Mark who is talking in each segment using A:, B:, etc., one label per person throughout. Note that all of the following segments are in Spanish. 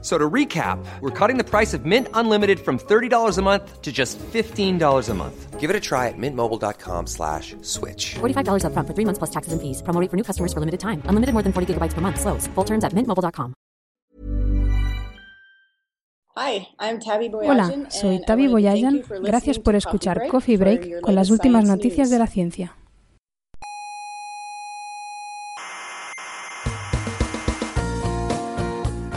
A: So to recap, we're cutting the price of Mint Unlimited from $30 a month to just $15 a month.
B: Give it a try at mintmobile.com slash switch.
C: $45 upfront for three months plus taxes and fees. Promo rate for new customers for limited time. Unlimited more than 40 gigabytes per month. Slows. Full terms at mintmobile.com.
D: Hi, I'm Tabby
E: Hola, soy
D: and I
E: Tavi Boyajan. Gracias por escuchar
D: Coffee
E: Coffee
D: Break
E: Break con las últimas noticias
D: science
E: de la ciencia.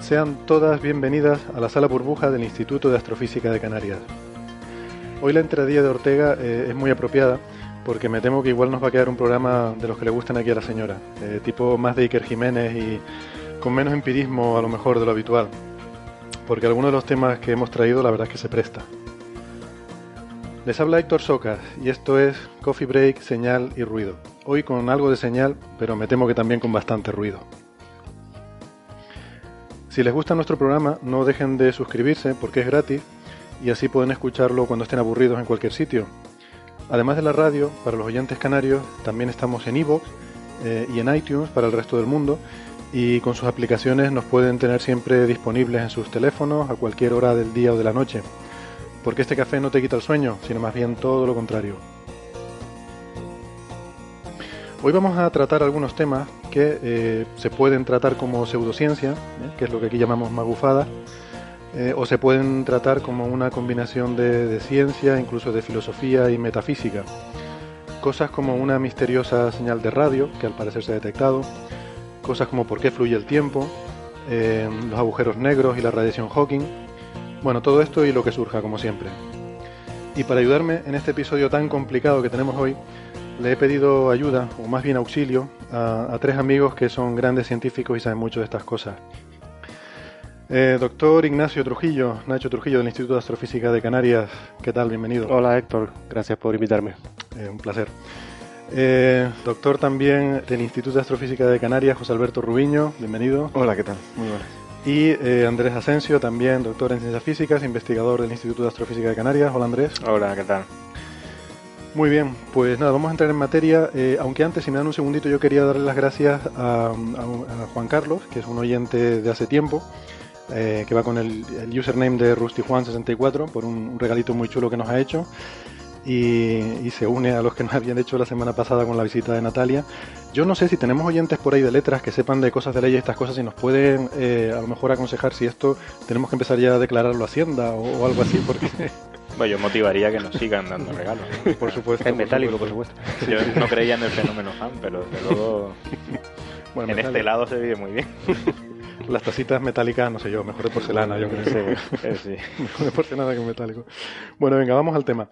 F: Sean todas bienvenidas a la sala burbuja del Instituto de Astrofísica de Canarias. Hoy la entradilla de Ortega eh, es muy apropiada porque me temo que igual nos va a quedar un programa de los que le gustan aquí a la señora, eh, tipo más de Iker Jiménez y con menos empirismo a lo mejor de lo habitual, porque algunos de los temas que hemos traído la verdad es que se presta. Les habla Héctor Socas y esto es Coffee Break, Señal y Ruido. Hoy con algo de señal, pero me temo que también con bastante ruido. Si les gusta nuestro programa, no dejen de suscribirse porque es gratis y así pueden escucharlo cuando estén aburridos en cualquier sitio. Además de la radio, para los oyentes canarios, también estamos en iVoox eh, y en iTunes para el resto del mundo y con sus aplicaciones nos pueden tener siempre disponibles en sus teléfonos a cualquier hora del día o de la noche. Porque este café no te quita el sueño, sino más bien todo lo contrario. Hoy vamos a tratar algunos temas que eh, se pueden tratar como pseudociencia, ¿eh? que es lo que aquí llamamos magufada, eh, o se pueden tratar como una combinación de, de ciencia, incluso de filosofía y metafísica. Cosas como una misteriosa señal de radio, que al parecer se ha detectado, cosas como por qué fluye el tiempo, los agujeros negros y la radiación Hawking, bueno, todo esto y lo que surja, como siempre. Y para ayudarme en este episodio tan complicado que tenemos hoy, le he pedido ayuda, o más bien auxilio, a, a tres amigos que son grandes científicos y saben mucho de estas cosas. Eh, doctor Ignacio Trujillo, Nacho Trujillo del Instituto de Astrofísica de Canarias, ¿qué tal? Bienvenido.
G: Hola Héctor, gracias por invitarme.
F: Eh, un placer. Eh, doctor también del Instituto de Astrofísica de Canarias, José Alberto Rubiño, bienvenido.
G: Hola, ¿qué tal? Muy buenas.
F: Y eh, Andrés Asensio, también doctor en Ciencias Físicas, investigador del Instituto de Astrofísica de Canarias. Hola Andrés.
G: Hola, ¿qué tal?
F: Muy bien, pues nada, vamos a entrar en materia. Eh, aunque antes, si me dan un segundito, yo quería darle las gracias a, Juan Carlos, que es un oyente de hace tiempo, eh, que va con el, el username de RustyJuan64 por un, regalito muy chulo que nos ha hecho. Y, se une a los que nos habían hecho la semana pasada con la visita de Natalia. Yo no sé si tenemos oyentes por ahí de letras que sepan de cosas de ley y estas cosas y nos pueden eh, a lo mejor aconsejar si esto tenemos que empezar ya a declararlo Hacienda o algo así, porque
G: Bueno, yo motivaría que nos sigan dando regalos.
F: por supuesto.
G: Es
F: por
G: metálico, por supuesto. Yo no creía en el fenómeno fan, pero desde luego
F: Bueno,
G: en
F: metálico.
G: este lado se vive muy bien.
F: Las tacitas metálicas, no sé yo, mejor de porcelana, yo creo.
G: Sí, eh, sí.
F: Mejor de porcelana que metálico. Bueno, venga, vamos al tema.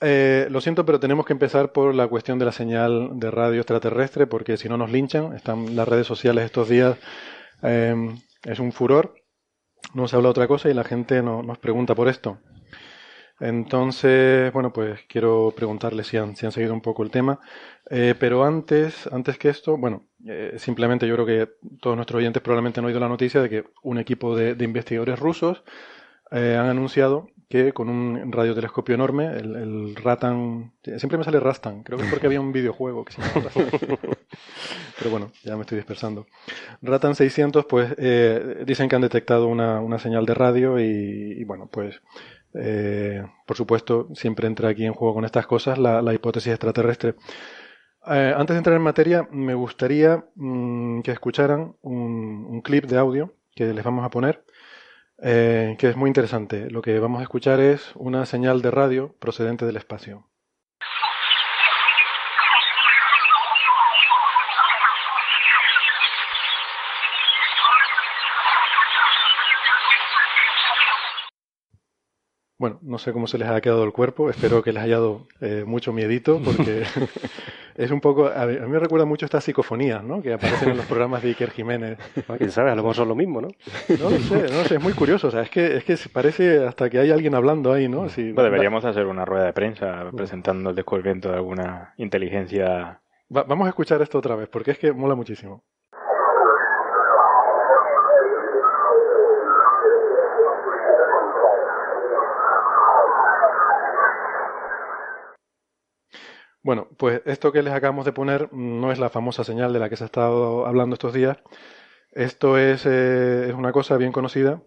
F: Eh, lo siento, pero tenemos que empezar por la cuestión de la señal de radio extraterrestre, porque si no nos linchan, están las redes sociales estos días, eh, es un furor, no se habla de otra cosa y la gente no- nos pregunta por esto. Entonces, bueno, pues quiero preguntarles si han, si han seguido un poco el tema. Eh, pero antes, antes que esto, bueno, eh, simplemente yo creo que todos nuestros oyentes probablemente han oído la noticia de que un equipo de, de investigadores rusos eh, han anunciado que con un radiotelescopio enorme, el, el Ratan, siempre me sale Rastan, creo que es porque había un videojuego que se llama Rastan. Pero bueno, ya me estoy dispersando. Ratan 600, pues eh, dicen que han detectado una, una señal de radio y, y bueno, pues eh, por supuesto siempre entra aquí en juego con estas cosas la, hipótesis extraterrestre. Eh, antes de entrar en materia, me gustaría mm, que escucharan un, un clip de audio que les vamos a poner, eh, que es muy interesante. Lo que vamos a escuchar es una señal de radio procedente del espacio. Bueno, no sé cómo se les ha quedado el cuerpo, espero que les haya dado eh, mucho miedito, porque es un poco, a mí, a mí me recuerda mucho estas psicofonías, ¿no? Que aparecen en los programas de Iker Jiménez.
E: Ah, Quién sabe, a lo mejor son lo mismo, ¿no?
F: No lo sé, no lo sé, es muy curioso, o sea, es que, es que parece hasta que hay alguien hablando ahí, ¿no?
G: Bueno, deberíamos hacer una rueda de prensa presentando el descubrimiento de alguna inteligencia.
F: Va- vamos a escuchar esto otra vez, porque es que mola muchísimo. Bueno, pues esto que les acabamos de poner no es la famosa señal de la que se ha estado hablando estos días. Esto es, eh, es una cosa bien conocida,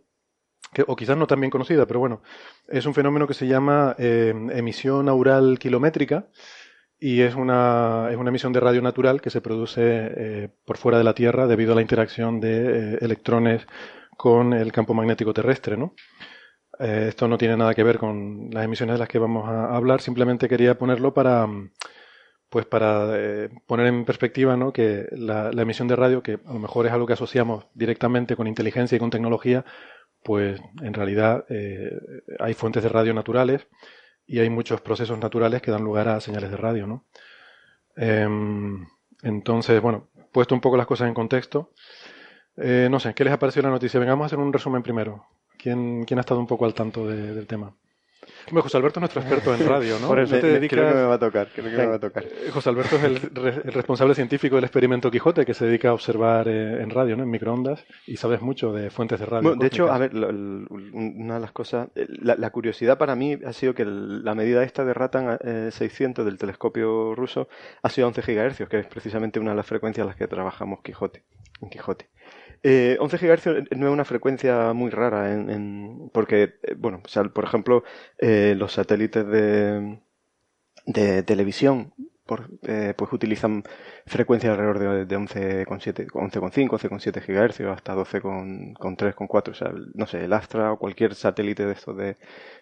F: o quizás no tan bien conocida, pero bueno, es un fenómeno que se llama eh, emisión aural kilométrica y es una, es una emisión de radio natural que se produce eh, por fuera de la Tierra debido a la interacción de electrones con el campo magnético terrestre, ¿no? Eh, esto no tiene nada que ver con las emisiones de las que vamos a hablar, simplemente quería ponerlo para, pues para eh, poner en perspectiva ¿no? que la, emisión de radio, que a lo mejor es algo que asociamos directamente con inteligencia y con tecnología, pues en realidad eh, hay fuentes de radio naturales y hay muchos procesos naturales que dan lugar a señales de radio, ¿no? Em, entonces, bueno, puesto un poco las cosas en contexto, no sé, ¿qué les ha parecido la noticia? Venga, vamos a hacer un resumen primero. ¿Quién, quién ha estado un poco al tanto de- del tema? Hombre, José Alberto es nuestro experto en radio, ¿no?
E: Por eso
F: te
E: me-
F: dedicas-
E: creo que me va a tocar, creo que me va a tocar.
F: Eh, José Alberto es el, re- el responsable científico del experimento Quijote, que se dedica a observar eh, en radio, ¿no? En microondas, y sabes mucho de fuentes de radio.
E: Bueno, de hecho, a ver, lo- una de las cosas, eh, la, la curiosidad para mí ha sido que el- la medida esta de Ratan eh, 600 del telescopio ruso ha sido 11 GHz, que es precisamente una de las frecuencias a las que trabajamos Quijote, en Quijote. Eh, 11 GHz no es una frecuencia muy rara, en, en- porque, eh, bueno, o por ejemplo, eh, los satélites de, de televisión por, eh, pues utilizan frecuencias alrededor de, de 11,7, 11,5, 11,7 GHz o hasta 12,3, 4. O sea, no sé, el Astra o cualquier satélite de estos de,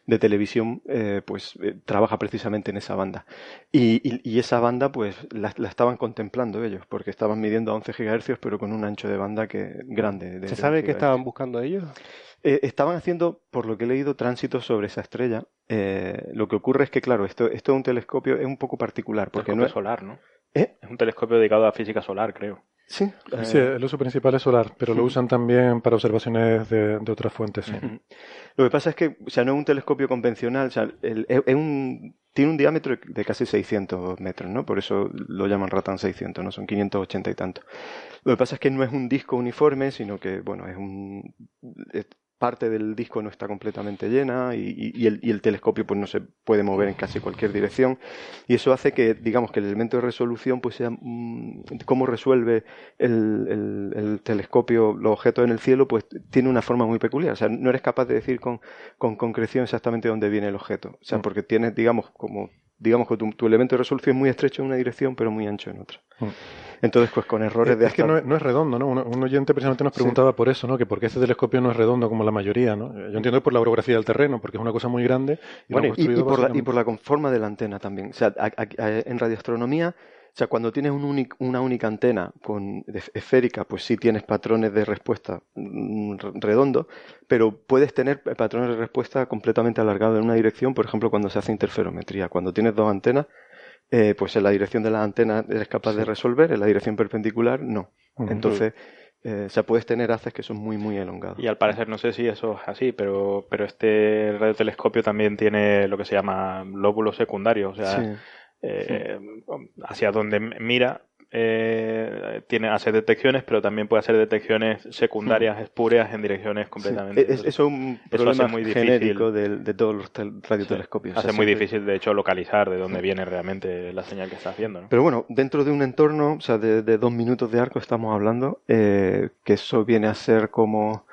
E: de televisión, eh, pues eh, trabaja precisamente en esa banda. Y, y- y esa banda, pues la, la estaban contemplando ellos, porque estaban midiendo a 11 GHz, pero con un ancho de banda que grande. de-
H: ¿Se sabe
E: 11
H: qué estaban buscando ellos?
E: Eh, estaban haciendo, por lo que he leído, tránsitos sobre esa estrella. Eh, lo que ocurre es que, claro, esto, esto es un telescopio, es un poco particular, porque
G: Telescopio
E: no es
G: solar, ¿no?
E: ¿Eh?
G: Es un telescopio dedicado a física solar, creo.
E: Sí,
F: Sí, el uso principal es solar, pero lo usan también para observaciones de, de otras fuentes. sí.
E: Lo que pasa es que, o sea, no es un telescopio convencional, o sea, el- es, es un, tiene un diámetro de casi 600 metros, ¿no? Por eso lo llaman Ratan 600, ¿no? Son 580 y tanto. Lo que pasa es que no es un disco uniforme, sino que, bueno, es un... es- parte del disco no está completamente llena y, el, y el telescopio pues no se puede mover en casi cualquier dirección. Y eso hace que digamos que el elemento de resolución pues sea mm, cómo resuelve el, el- el telescopio los objetos en el cielo pues tiene una forma muy peculiar. O sea no eres capaz de decir con, con concreción exactamente dónde viene el objeto. O sea
F: Mm.
E: porque tienes digamos como digamos que tu, tu elemento de resolución es muy estrecho en una dirección pero muy ancho en otra
F: Mm.
E: entonces pues con errores de
F: Es que
E: hasta-
F: no es, no es redondo, ¿no? Un, un oyente precisamente nos
E: Sí.
F: preguntaba por eso, ¿no? Que por qué este telescopio no es redondo como la mayoría, ¿no? Yo entiendo por la orografía del terreno, porque es una cosa muy grande. Y
E: Bueno, y, y por la, y por la forma de la antena también. O sea, a- a- a- en radioastronomía, sea, cuando tienes un únic- una única antena con, esférica, pues sí tienes patrones de respuesta mm, re- redondos, pero puedes tener patrones de respuesta completamente alargados en una dirección, por ejemplo, cuando se hace interferometría. Cuando tienes dos antenas, eh, pues en la dirección de la antena eres capaz de resolver, en la dirección perpendicular no. Entonces, eh, o sea, puedes tener haces que son muy, muy elongados.
G: Y al parecer, no sé si eso es así, pero, pero este radiotelescopio también tiene lo que se llama lóbulos secundarios, o sea,
E: Sí.
G: Eh, hacia donde mira, eh, tiene, hace detecciones, pero también puede hacer detecciones secundarias espurias en direcciones completamente.
E: Sí, es- eso es un problema
G: muy difícil.
E: genérico de, de todos los tel- radiotelescopios.
G: Hace
E: sea,
G: muy
E: siempre-
G: difícil, de hecho, localizar de dónde viene realmente la señal que está haciendo. ¿no?
E: Pero bueno, dentro de un entorno, o sea, de, de dos minutos de arco estamos hablando, eh, que eso viene a ser como,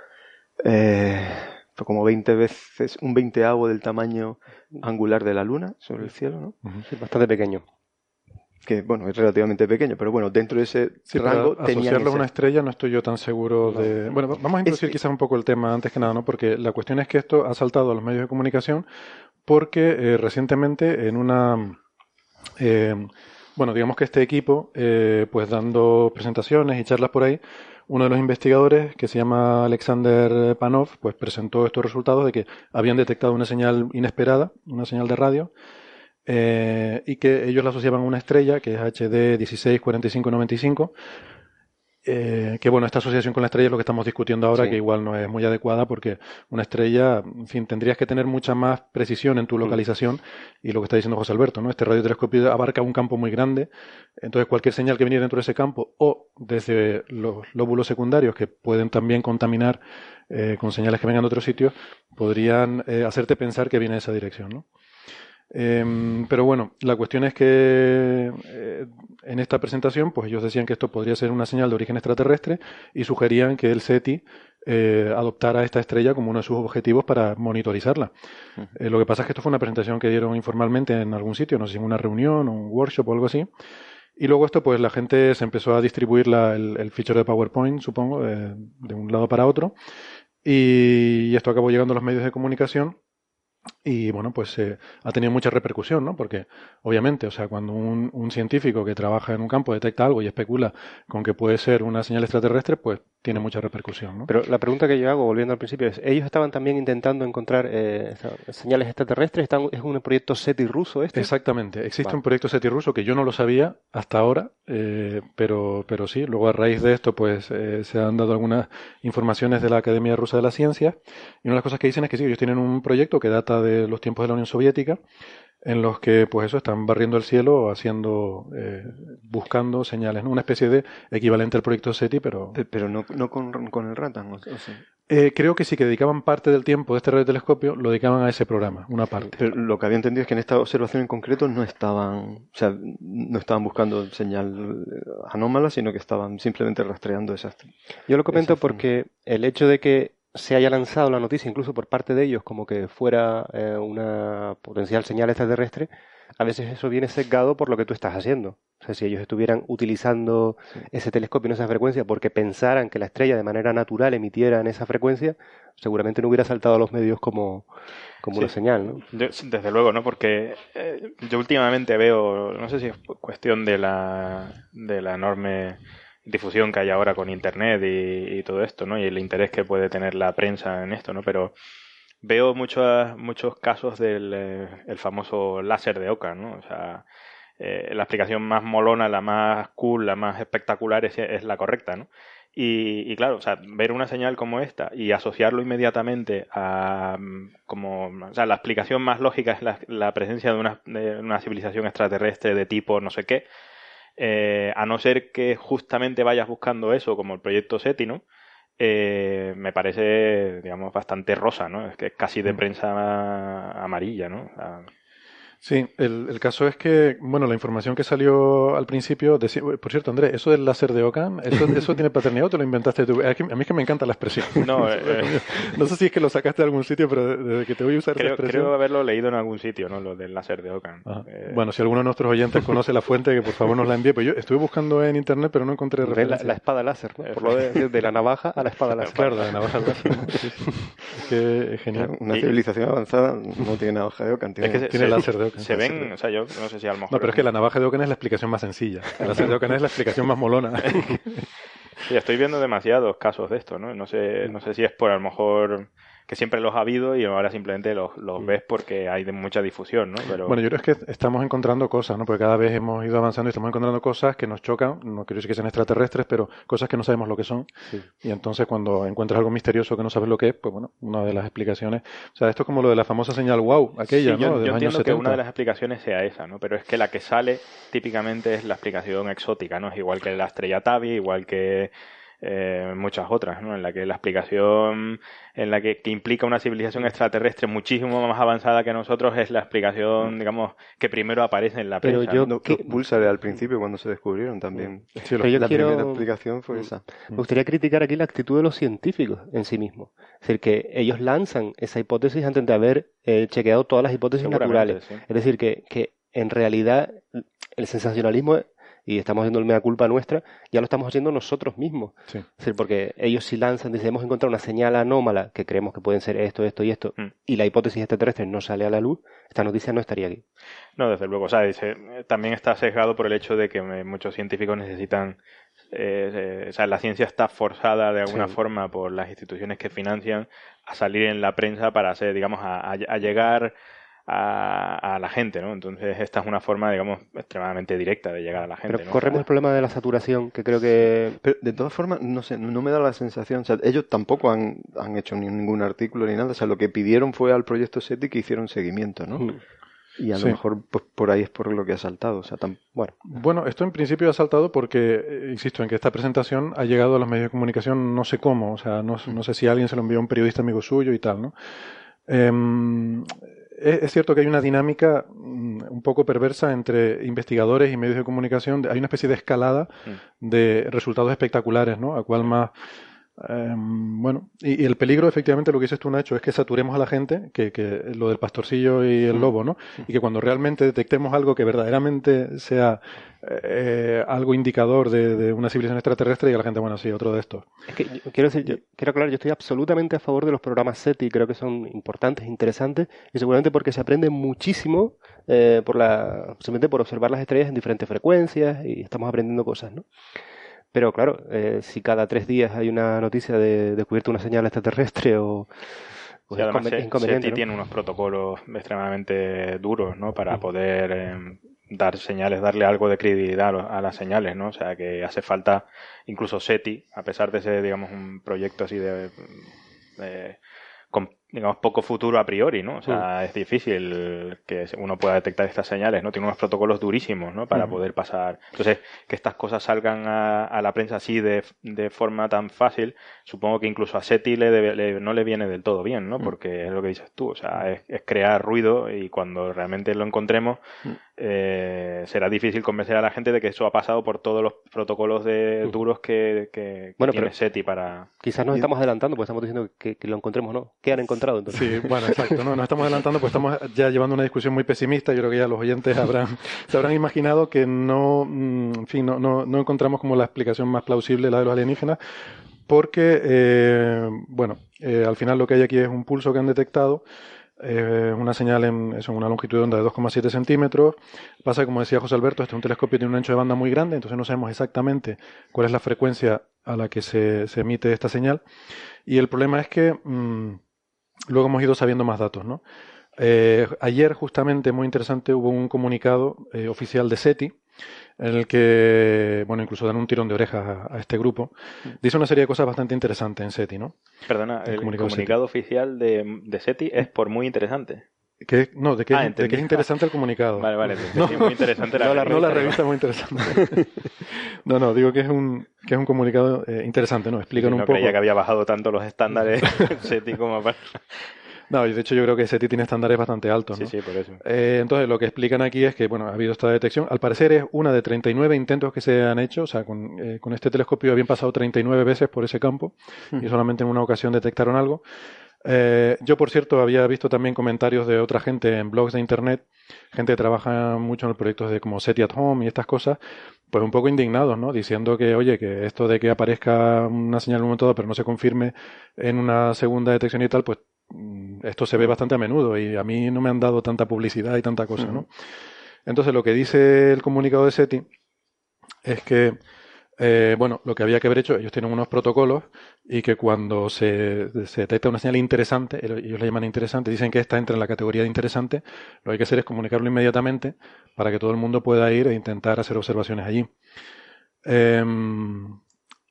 E: eh, como 20 veces, un veinteavo del tamaño angular de la Luna sobre el cielo, ¿no?
F: Ujú.
H: Sí, bastante pequeño.
E: Que bueno, es relativamente pequeño, pero bueno, dentro de ese
F: Sí, pero
E: rango
F: asociarlo a
E: ese-
F: una estrella no estoy yo tan seguro de... Bueno, va- vamos a introducir
E: Es-
F: quizás un poco el tema antes que nada, ¿no? Porque la cuestión es que esto ha saltado a los medios de comunicación porque eh, recientemente en una... eh, bueno, digamos que este equipo, eh, pues dando presentaciones y charlas por ahí, uno de los investigadores, que se llama Alexander Panov, pues presentó estos resultados de que habían detectado una señal inesperada, una señal de radio, eh, y que ellos la asociaban a una estrella, que es HD 164595, eh, que bueno, esta asociación con la estrella es lo que estamos discutiendo ahora,
E: Sí.
F: que igual no es muy adecuada porque una estrella, en fin, tendrías que tener mucha más precisión en tu localización y lo que está diciendo José Alberto, ¿no? Este radiotelescopio abarca un campo muy grande, entonces cualquier señal que viniera dentro de ese campo o desde los lóbulos secundarios que pueden también contaminar eh, con señales que vengan de otros sitios, podrían eh, hacerte pensar que viene de esa dirección, ¿no? Em, pero bueno, la cuestión es que eh, en esta presentación, pues ellos decían que esto podría ser una señal de origen extraterrestre y sugerían que el SETI eh, adoptara esta estrella como uno de sus objetivos para monitorizarla. Eh, lo que pasa es que esto fue una presentación que dieron informalmente en algún sitio, no sé si en una reunión o un workshop o algo así. Y luego esto, pues la gente se empezó a distribuir la- el, el feature de PowerPoint, supongo, eh, de un lado para otro. Y esto acabó llegando a los medios de comunicación. Y bueno, pues eh, ha tenido mucha repercusión, ¿no? Porque obviamente, o sea, cuando un, un científico que trabaja en un campo detecta algo y especula con que puede ser una señal extraterrestre, pues tiene mucha repercusión, ¿no?
H: Pero la pregunta que yo hago, volviendo al principio, es, ¿ellos estaban también intentando encontrar eh, señales extraterrestres? ¿Están- ¿Es un proyecto SETI ruso este?
F: Exactamente. Existe
H: Vale.
F: un proyecto SETI ruso que yo no lo sabía hasta ahora, eh, pero, pero sí. Luego a raíz de esto, pues eh, se han dado algunas informaciones de la Academia Rusa de las Ciencias. Y una de las cosas que dicen es que sí, ellos tienen un proyecto que data de los tiempos de la Unión Soviética, en los que, pues eso, están barriendo el cielo, haciendo, eh, buscando señales, ¿no? Una especie de equivalente al proyecto SETI, pero
E: Pe- Pero no, no con, con el Ratan, o, sí.
F: eh, creo que sí que dedicaban parte del tiempo de este radiotelescopio, lo dedicaban a ese programa, una parte.
E: Pero lo que había entendido es que en esta observación en concreto no estaban, o sea, no estaban buscando señal eh, anómala, sino que estaban simplemente rastreando esas.
H: Yo lo comento porque el hecho de que se haya lanzado la noticia, incluso por parte de ellos, como que fuera eh, una potencial señal extraterrestre, a veces eso viene sesgado por lo que tú estás haciendo. O sea, si ellos estuvieran utilizando ese telescopio en esa frecuencia porque pensaran que la estrella de manera natural emitiera en esa frecuencia, seguramente no hubiera saltado a los medios como, como una señal, ¿no?
G: Yo- desde luego, ¿no? Porque eh, yo últimamente veo, no sé si es cuestión de la, de la enorme difusión que hay ahora con Internet y, todo esto, ¿no? Y el interés que puede tener la prensa en esto, ¿no? Pero veo muchos muchos casos del eh, el famoso láser de Oca, ¿no? O sea, eh, la explicación más molona, la más cool, la más espectacular es, es la correcta, ¿no? Y, y claro, o sea, ver una señal como esta y asociarlo inmediatamente a mm, como, o sea, la explicación más lógica es la, la presencia de una, de una civilización extraterrestre de tipo no sé qué, eh, a no ser que justamente vayas buscando eso, como el proyecto SETI, ¿no? Eh, me parece, digamos, bastante rosa, ¿no? Es que es casi de prensa amarilla, ¿no? O sea,
F: Sí, el, el caso es que, bueno, la información que salió al principio, decía- por cierto, Andrés, eso del láser de Ockham, ¿eso, eso tiene paternidad o te lo inventaste tú? A mí es que me encanta la expresión.
G: No, eh, eh.
F: no sé si es que lo sacaste de algún sitio, pero desde que te voy a usar esa
G: creo,
F: expresión.
G: creo haberlo leído en algún sitio, ¿no? Lo del láser de Ockham. Eh,
F: Bueno, si alguno de nuestros oyentes conoce la fuente, que por favor nos la envíe. Pues yo estuve buscando en internet, pero no encontré
H: Ve La,
F: referencia.
H: la espada láser, ¿no? Por lo de, de la navaja a la espada láser.
F: Claro, de la navaja al láser. Sí, sí. Es que es genial.
E: Una civilización avanzada no tiene navaja de Ockham, tiene,
G: es que se,
F: tiene
G: se-
F: láser de Ockham.
G: Se ven, o sea, yo no sé si a lo mejor.
F: No, pero es que la navaja de Ockham es la explicación más sencilla. El láser de Ockham es la explicación más molona.
G: Sí, estoy viendo demasiados casos de esto, ¿no? No sé, no sé si es por a lo mejor que siempre los ha habido y ahora simplemente los, los ves porque hay de mucha difusión, ¿no? Pero
F: Bueno, yo creo que estamos encontrando cosas, ¿no? Porque cada vez hemos ido avanzando y estamos encontrando cosas que nos chocan. No quiero decir que sean extraterrestres, pero cosas que no sabemos lo que son. Y entonces cuando encuentras algo misterioso que no sabes lo que es, pues bueno, una de las explicaciones. O sea, esto es como lo de la famosa señal wow, aquella,
G: Sí, yo,
F: ¿no? De
G: yo
F: los años
G: entiendo que
F: 70.
G: una de las explicaciones sea esa, ¿no? Pero es que la que sale típicamente es la explicación exótica, ¿no? Es igual que la estrella Tabi, igual que eh, muchas otras, ¿no? En la que la explicación en la que, que implica una civilización extraterrestre muchísimo más avanzada que nosotros es la explicación, digamos, que primero aparece en la
H: Pero
G: prensa.
H: yo-
G: ¿no?
E: Los púlsares al principio cuando se descubrieron también.
F: Sí, lo-
H: Pero yo
E: la
H: quiero-
E: primera explicación fue
H: Mm.
E: esa.
H: Me gustaría criticar aquí la actitud de los científicos en sí mismos. Es decir, que ellos lanzan esa hipótesis antes de haber eh, chequeado todas las hipótesis naturales.
G: sí.
H: Es decir, que, que en realidad el sensacionalismo, y estamos haciendo el mea culpa nuestra, ya lo estamos haciendo nosotros mismos.
F: Sí.
H: Es decir, porque ellos si lanzan, dicen, hemos encontrado una señal anómala que creemos que pueden ser esto, esto y esto,
G: Mm.
H: y la hipótesis extraterrestre no sale a la luz, esta noticia no estaría aquí.
G: No, desde luego. O sea, dice, eh, también está sesgado por el hecho de que eh, muchos científicos necesitan eh, o sea, la ciencia está forzada de alguna
H: Sí.
G: forma por las instituciones que financian a salir en la prensa para hacer, digamos, a, a- a llegar a, a la gente, ¿no? Entonces esta es una forma, digamos, extremadamente directa de llegar a la gente,
H: Pero
G: ¿no?
H: corremos el problema de la saturación, que creo que...
E: Pero de todas formas, no sé, no me da la sensación, o sea, ellos tampoco han, han hecho ni ningún artículo ni nada, o sea, lo que pidieron fue al proyecto SETI que hicieron seguimiento, ¿no?
H: Mm.
E: Y a
F: Sí.
E: lo mejor pues, por ahí es por lo que ha saltado, o sea,
H: Bueno,
F: Bueno, esto en principio ha saltado porque, eh, insisto, en que esta presentación ha llegado a los medios de comunicación no sé cómo, o sea, no, no sé si alguien se lo envió a un periodista amigo suyo y tal, ¿no? Em, es, cierto que hay una dinámica mm, un poco perversa entre investigadores y medios de comunicación. Hay una especie de escalada de resultados espectaculares, ¿no? A cual más... em, bueno, y, y el peligro, efectivamente, lo que dices tú, Nacho, es que saturemos a la gente, que, que lo del pastorcillo y el lobo, ¿no? Y que cuando realmente detectemos algo que verdaderamente sea eh, algo indicador de, de una civilización extraterrestre, y la gente, bueno, sí, otro de estos.
H: Es que yo- quiero decir, yo- quiero aclarar, yo estoy absolutamente a favor de los programas SETI, creo que son importantes, interesantes, y seguramente porque se aprende muchísimo eh, por la, simplemente por observar las estrellas en diferentes frecuencias y estamos aprendiendo cosas, ¿no? Pero claro, eh, si cada tres días hay una noticia de descubierto una señal extraterrestre o, pues
G: además,
H: inconven-
G: Se-
H: inconveniente,
G: SETI
H: ¿no?
G: tiene unos protocolos extremadamente duros, ¿no? Para poder eh, dar señales, darle algo de credibilidad a las señales, ¿no? O sea, que hace falta, incluso SETI, a pesar de ser, digamos, un proyecto así de, de- con, digamos, poco futuro a priori, ¿no? O sea, es difícil que uno pueda detectar estas señales, ¿no? Tiene unos protocolos durísimos, ¿no? Para poder pasar. Entonces, que estas cosas salgan a, a la prensa así de, de forma tan fácil, supongo que incluso a SETI le debe- le- no le viene del todo bien, ¿no? Porque es lo que dices tú, o sea, es, es crear ruido y cuando realmente lo encontremos, eh, será difícil convencer a la gente de que eso ha pasado por todos los protocolos de duros que, que- que
H: Bueno,
G: tiene
H: pero-
G: SETI para...
H: Quizás nos estamos adelantando, porque estamos diciendo que, que lo encontremos no. ¿Qué han encontrado entonces?
F: Sí, bueno, exacto. No, nos estamos adelantando, pues estamos ya llevando una discusión muy pesimista. Yo creo que ya los oyentes habrán, se habrán imaginado que no, mm, en fin, no, no, no encontramos como la explicación más plausible la de los alienígenas, porque, eh, bueno, eh, al final lo que hay aquí es un pulso que han detectado. Eh, una señal en, en una longitud de onda de 2,7 centímetros. Pasa, como decía José Alberto, este es un telescopio tiene un ancho de banda muy grande, entonces no sabemos exactamente cuál es la frecuencia a la que se, se emite esta señal. Y el problema es que mm, luego hemos ido sabiendo más datos, ¿no? Eh, ayer, justamente, muy interesante, hubo un comunicado eh, oficial de SETI en el que, bueno, incluso dan un tirón de orejas a, a este grupo. Dice una serie de cosas bastante interesantes en SETI, ¿no?
G: Perdona,
F: El
G: el,
F: comunicado
G: oficial de, de SETI es por muy interesante.
F: Que, no, de que,
G: Ah,
F: de que es interesante el comunicado.
G: Vale, vale, te entendí, muy interesante la
F: no, la, no, la
G: revista.
F: revista es muy interesante. no, no, digo que es un, que es un comunicado eh, interesante, ¿no? Explican
G: no
F: un poco.
G: creía que había bajado tanto los estándares SETI como para...
F: No, y de hecho yo creo que SETI tiene estándares bastante altos,
G: Sí,
F: ¿no?
G: sí, por eso.
F: Eh, entonces, lo que explican aquí es que, bueno, ha habido esta detección. Al parecer es una de 39 intentos que se han hecho. O sea, con, eh, con este telescopio habían pasado 39 veces por ese campo y solamente en una ocasión detectaron algo. Eh, yo, por cierto, había visto también comentarios de otra gente en blogs de internet, gente que trabaja mucho en los proyectos de como SETI at Home y estas cosas, pues un poco indignados, ¿no? Diciendo que, oye, que esto de que aparezca una señal en un momento dado, pero no se confirme en una segunda detección y tal, pues esto se ve bastante a menudo y a mí no me han dado tanta publicidad y tanta cosa, ¿no? Entonces, lo que dice el comunicado de SETI es que, eh, bueno, lo que había que haber hecho, ellos tienen unos protocolos y que cuando se, se detecta una señal interesante, el- ellos la llaman interesante, dicen que esta entra en la categoría de interesante, lo que hay que hacer es comunicarlo inmediatamente para que todo el mundo pueda ir e intentar hacer observaciones allí. Em,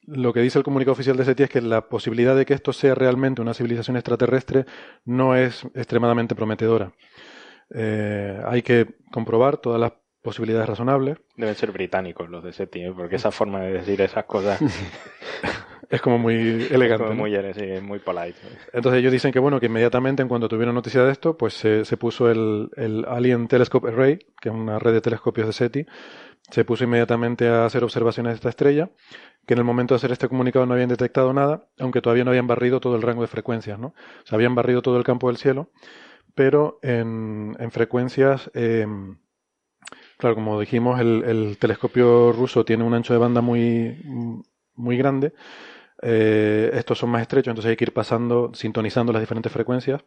F: lo que dice el comunicado oficial de SETI es que la posibilidad de que esto sea realmente una civilización extraterrestre no es extremadamente prometedora. Eh, hay que comprobar todas las posibilidades razonables.
G: Deben ser británicos los de SETI, ¿eh? porque esa forma de decir esas cosas
F: Es como muy elegante.
G: como
F: ¿no?
G: muy, sí, muy polite.
F: Entonces ellos dicen que bueno, que inmediatamente en cuanto tuvieron noticia de esto, pues se, se puso el, el Alien Telescope Array, que es una red de telescopios de SETI, se puso inmediatamente a hacer observaciones de esta estrella, que en el momento de hacer este comunicado no habían detectado nada, aunque todavía no habían barrido todo el rango de frecuencias, ¿no? Habían barrido todo el campo del cielo, pero en, en frecuencias, eh, claro, como dijimos, el, el telescopio ruso tiene un ancho de banda muy, muy grande, eh, estos son más estrechos, entonces hay que ir pasando, sintonizando las diferentes frecuencias.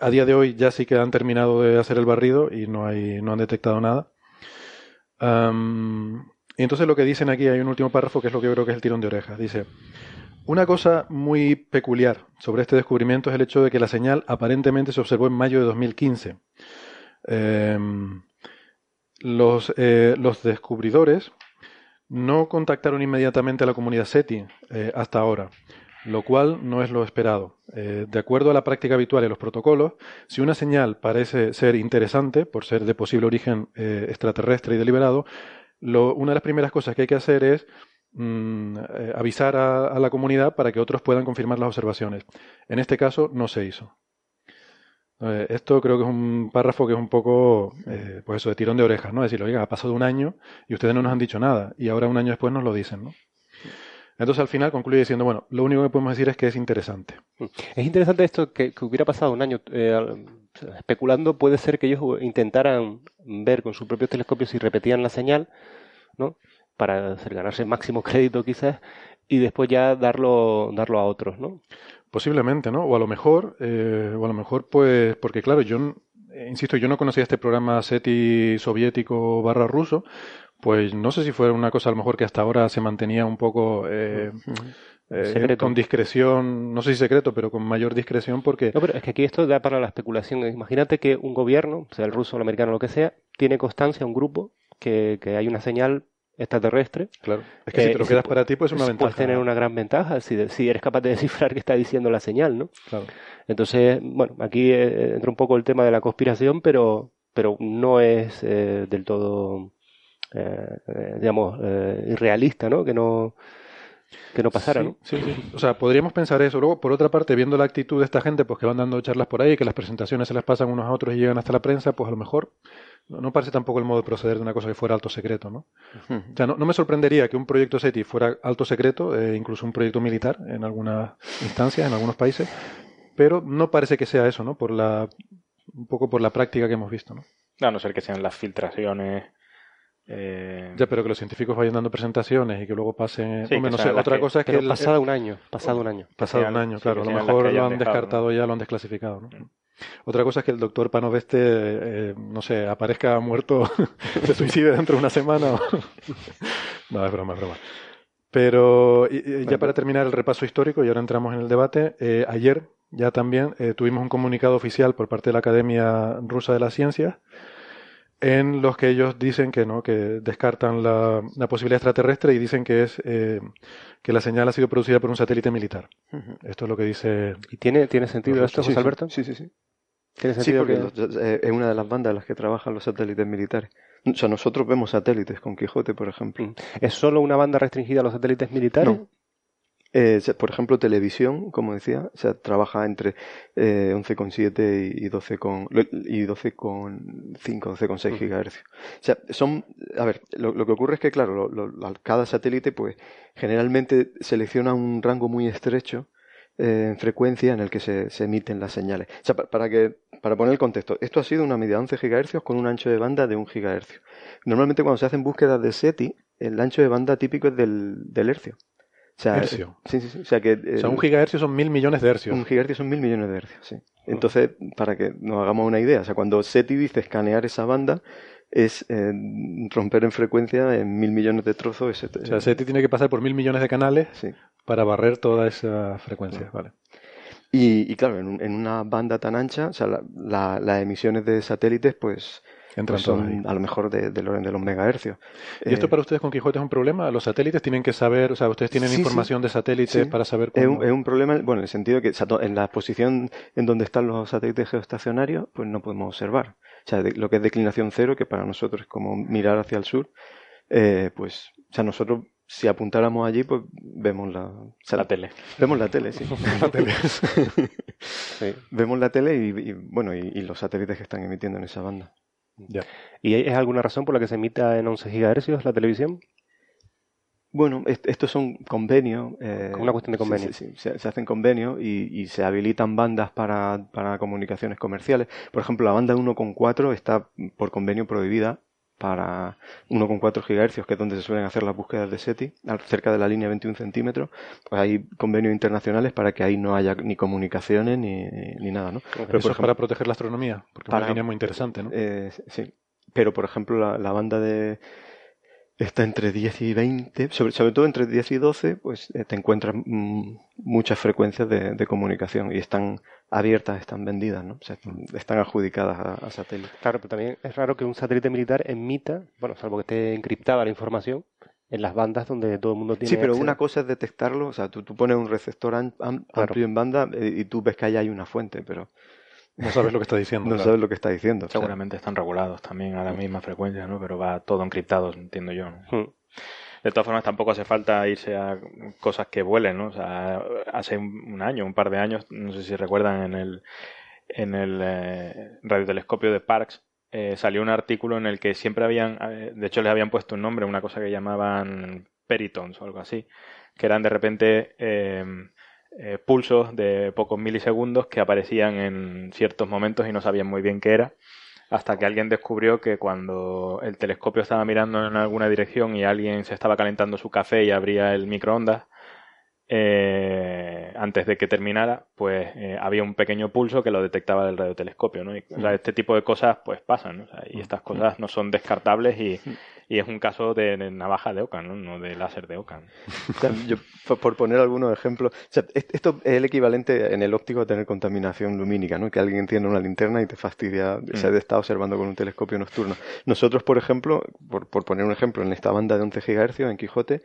F: A día de hoy ya sí que han terminado de hacer el barrido y no, hay, no han detectado nada. Y entonces lo que dicen aquí, hay un último párrafo que es lo que creo que es el tirón de orejas. Dice, una cosa muy peculiar sobre este descubrimiento es el hecho de que la señal aparentemente se observó en mayo de 2015. Em, los, eh, los descubridores no contactaron inmediatamente a la comunidad SETI eh, hasta ahora, lo cual no es lo esperado. Eh, de acuerdo a la práctica habitual y los protocolos, si una señal parece ser interesante, por ser de posible origen extraterrestre y deliberado, una de las primeras cosas que hay que hacer es mm, avisar a la comunidad para que otros puedan confirmar las observaciones. En este caso no se hizo. Eh, esto creo que es un párrafo que es un poco, eh, pues eso, de tirón de orejas, ¿no? Decir, oiga, ha pasado un año y ustedes no nos han dicho nada y ahora un año después nos lo dicen, ¿no? Entonces al final concluye diciendo, bueno, lo único que podemos decir es que es interesante.
H: Es interesante esto que, hubiera pasado un año. Eh, especulando, puede ser que ellos intentaran ver con sus propios telescopios si repetían la señal, ¿no? Para hacer ganarse máximo crédito quizás y después ya darlo, darlo a otros, ¿no?
F: Posiblemente, ¿no? O a lo mejor, eh, o a lo mejor, pues, porque claro, yo, eh, insisto, yo no conocía este programa SETI soviético barra ruso, pues no sé si fue una cosa a lo mejor que hasta ahora se mantenía un poco eh, con discreción, no sé si secreto, pero con mayor discreción porque...
H: No, pero es que aquí esto da para la especulación. Imagínate que un gobierno, sea el ruso, el americano, lo que sea, tiene constancia, un grupo, que, que hay una señal extraterrestre.
F: Claro. Es que si te lo quedas para ti, pues es una ventaja.
H: Puedes tener una gran ventaja si, si eres capaz de descifrar qué está diciendo la señal, ¿no?
F: Claro.
H: Entonces, bueno, aquí eh, entra un poco el tema de la conspiración, pero, pero no es eh, del todo, eh, digamos, irrealista, ¿no? Que no que no pasara, ¿no?
F: Sí, sí. O sea, podríamos pensar eso. Luego, por otra parte, viendo la actitud de esta gente, pues que van dando charlas por ahí, que las presentaciones se las pasan unos a otros y llegan hasta la prensa, pues a lo mejor no, parece tampoco el modo de proceder de una cosa que fuera alto secreto, ¿no? O sea, no, me sorprendería que un proyecto SETI fuera alto secreto, eh, incluso un proyecto militar en algunas instancias, en algunos países, pero no parece que sea eso, ¿no? Por la, un poco por la práctica que hemos visto, ¿no?
G: A no ser que sean las filtraciones eh...
F: Ya, pero que los científicos vayan dando presentaciones y que luego pasen. otra cosa es que.
H: pasado un año. Pasado un año.
F: Pasado un año, claro. a lo mejor lo han descartado ya, lo han desclasificado. ¿no? Otra cosa es que el doctor Panoveste, eh, no sé, aparezca muerto, se suicide dentro de una semana. no, es broma, es broma. Pero ya para terminar el repaso histórico, y ahora entramos en el debate, eh, ayer ya también eh, tuvimos un comunicado oficial por parte de la Academia Rusa de las Ciencias en los que ellos dicen que no, que descartan la, posibilidad extraterrestre y dicen que es eh, que la señal ha sido producida por un satélite militar. Esto es lo que dice.
H: ¿Y tiene, tiene sentido esto, José Alberto?
E: Sí, sí, sí. ¿Tiene sentido sí, porque eh, es una de las bandas en las que trabajan los satélites militares. O sea, nosotros vemos satélites con Quijote, por ejemplo. Mm.
H: ¿Es solo una banda restringida a los satélites militares?
E: Eh, por ejemplo, televisión, como decía, trabaja entre eh, 11,7 y 12 con y 12,5, 12,6 GHz. O sea, son, a ver, lo, que ocurre es que, claro, cada satélite, pues, generalmente selecciona un rango muy estrecho eh, en frecuencia en el que se, emiten las señales. O sea, para, que, para poner el contexto, esto ha sido una media de 11 GHz con un ancho de banda de 1 GHz. Normalmente cuando se hacen búsquedas de SETI, el ancho de banda típico es del, del hercio.
F: O sea, hercio.
E: Sí, sí, sí. O sea, que,
F: o sea, un gigahercio son mil millones de hercios.
E: Un gigahercio son mil millones de hercios, sí. Entonces, para que nos hagamos una idea, o sea, cuando SETI dice escanear esa banda, es eh, romper en frecuencia en mil millones de trozos.
F: o sea, SETI tiene que pasar por mil millones de canales para barrer toda esa frecuencia. Vale.
E: Y, claro, en, una banda tan ancha, o sea, las emisiones de satélites, pues pues son a lo mejor de, de, los megahercios.
F: ¿Y esto eh, para ustedes con Quijote es un problema? ¿Los satélites tienen que saber, o sea, ustedes tienen información de satélites para saber
E: cómo... Es un, problema, bueno, en el sentido que en la posición en donde están los satélites geoestacionarios, pues no podemos observar. O sea, lo que es declinación cero, que para nosotros es como mirar hacia el sur, eh, pues, o sea, nosotros si apuntáramos allí, pues vemos la,
G: la tele.
E: Vemos la tele, sí. la tele. Vemos la tele y, bueno, y, los satélites que están emitiendo en esa banda.
H: ¿Y es alguna razón por la que se emita en 11 GHz la televisión?
E: Bueno, estos son convenios.
H: Eh, una cuestión de convenio.
E: Sí, se, hacen convenios y, se habilitan bandas para, para, comunicaciones comerciales. Por ejemplo, la banda 1.4 está por convenio prohibida para 1,4 GHz, que es donde se suelen hacer las búsquedas de SETI, cerca de la línea 21 centímetros, pues hay convenios internacionales para que ahí no haya ni comunicaciones ni, ni nada, ¿no?
F: Pero, eso es para proteger la astronomía, porque es una línea muy interesante, ¿no?
E: Eh, sí, pero por ejemplo la, banda de está entre 10 y 20, sobre, sobre todo entre 10 y 12, pues eh, te encuentras mm, muchas frecuencias de, de comunicación y están abiertas, están vendidas, ¿no? O sea, están adjudicadas a, a satélites.
H: Claro, pero también es raro que un satélite militar emita, bueno, salvo que esté encriptada la información, en las bandas donde todo el mundo tiene
E: Sí, pero
H: acceso.
E: una cosa es detectarlo, o sea, tú, tú pones un receptor am- am- amplio en banda eh, y tú ves que ahí hay una fuente, pero
F: No sabes lo que está diciendo.
E: no
F: claro.
E: sabes lo que está diciendo. o sea,
G: Seguramente están regulados también a la misma frecuencia, ¿no? Pero va todo encriptado, entiendo yo. ¿no?
H: Hmm.
G: De todas formas, tampoco hace falta irse a cosas que vuelen, ¿no? O sea, hace un año, un par de años, no sé si recuerdan, en el, en el eh, radiotelescopio de Parkes eh, salió un artículo en el que siempre habían, eh, de hecho les habían puesto un nombre, una cosa que llamaban peritons o algo así, que eran de repente eh, eh, pulsos de pocos milisegundos que aparecían en ciertos momentos y no sabían muy bien qué era hasta que alguien descubrió que cuando el telescopio estaba mirando en alguna dirección y alguien se estaba calentando su café y abría el microondas, eh, antes de que terminara, pues eh, había un pequeño pulso que lo detectaba del radiotelescopio, ¿no? Y, o sea, este tipo de cosas pues pasan, ¿no? O sea, y estas cosas no son descartables y, y es un caso de, de navaja de Ockham, ¿no? No de láser de Ockham.
E: O sea, yo, por- poner algunos ejemplos, o sea, est- esto es el equivalente en el óptico a tener contaminación lumínica, ¿no? Que alguien enciende una linterna y te fastidia, o sea,
G: Mm.
E: de estar observando con un telescopio nocturno. Nosotros, por ejemplo, por, por poner un ejemplo, en esta banda de 11 GHz en Quijote,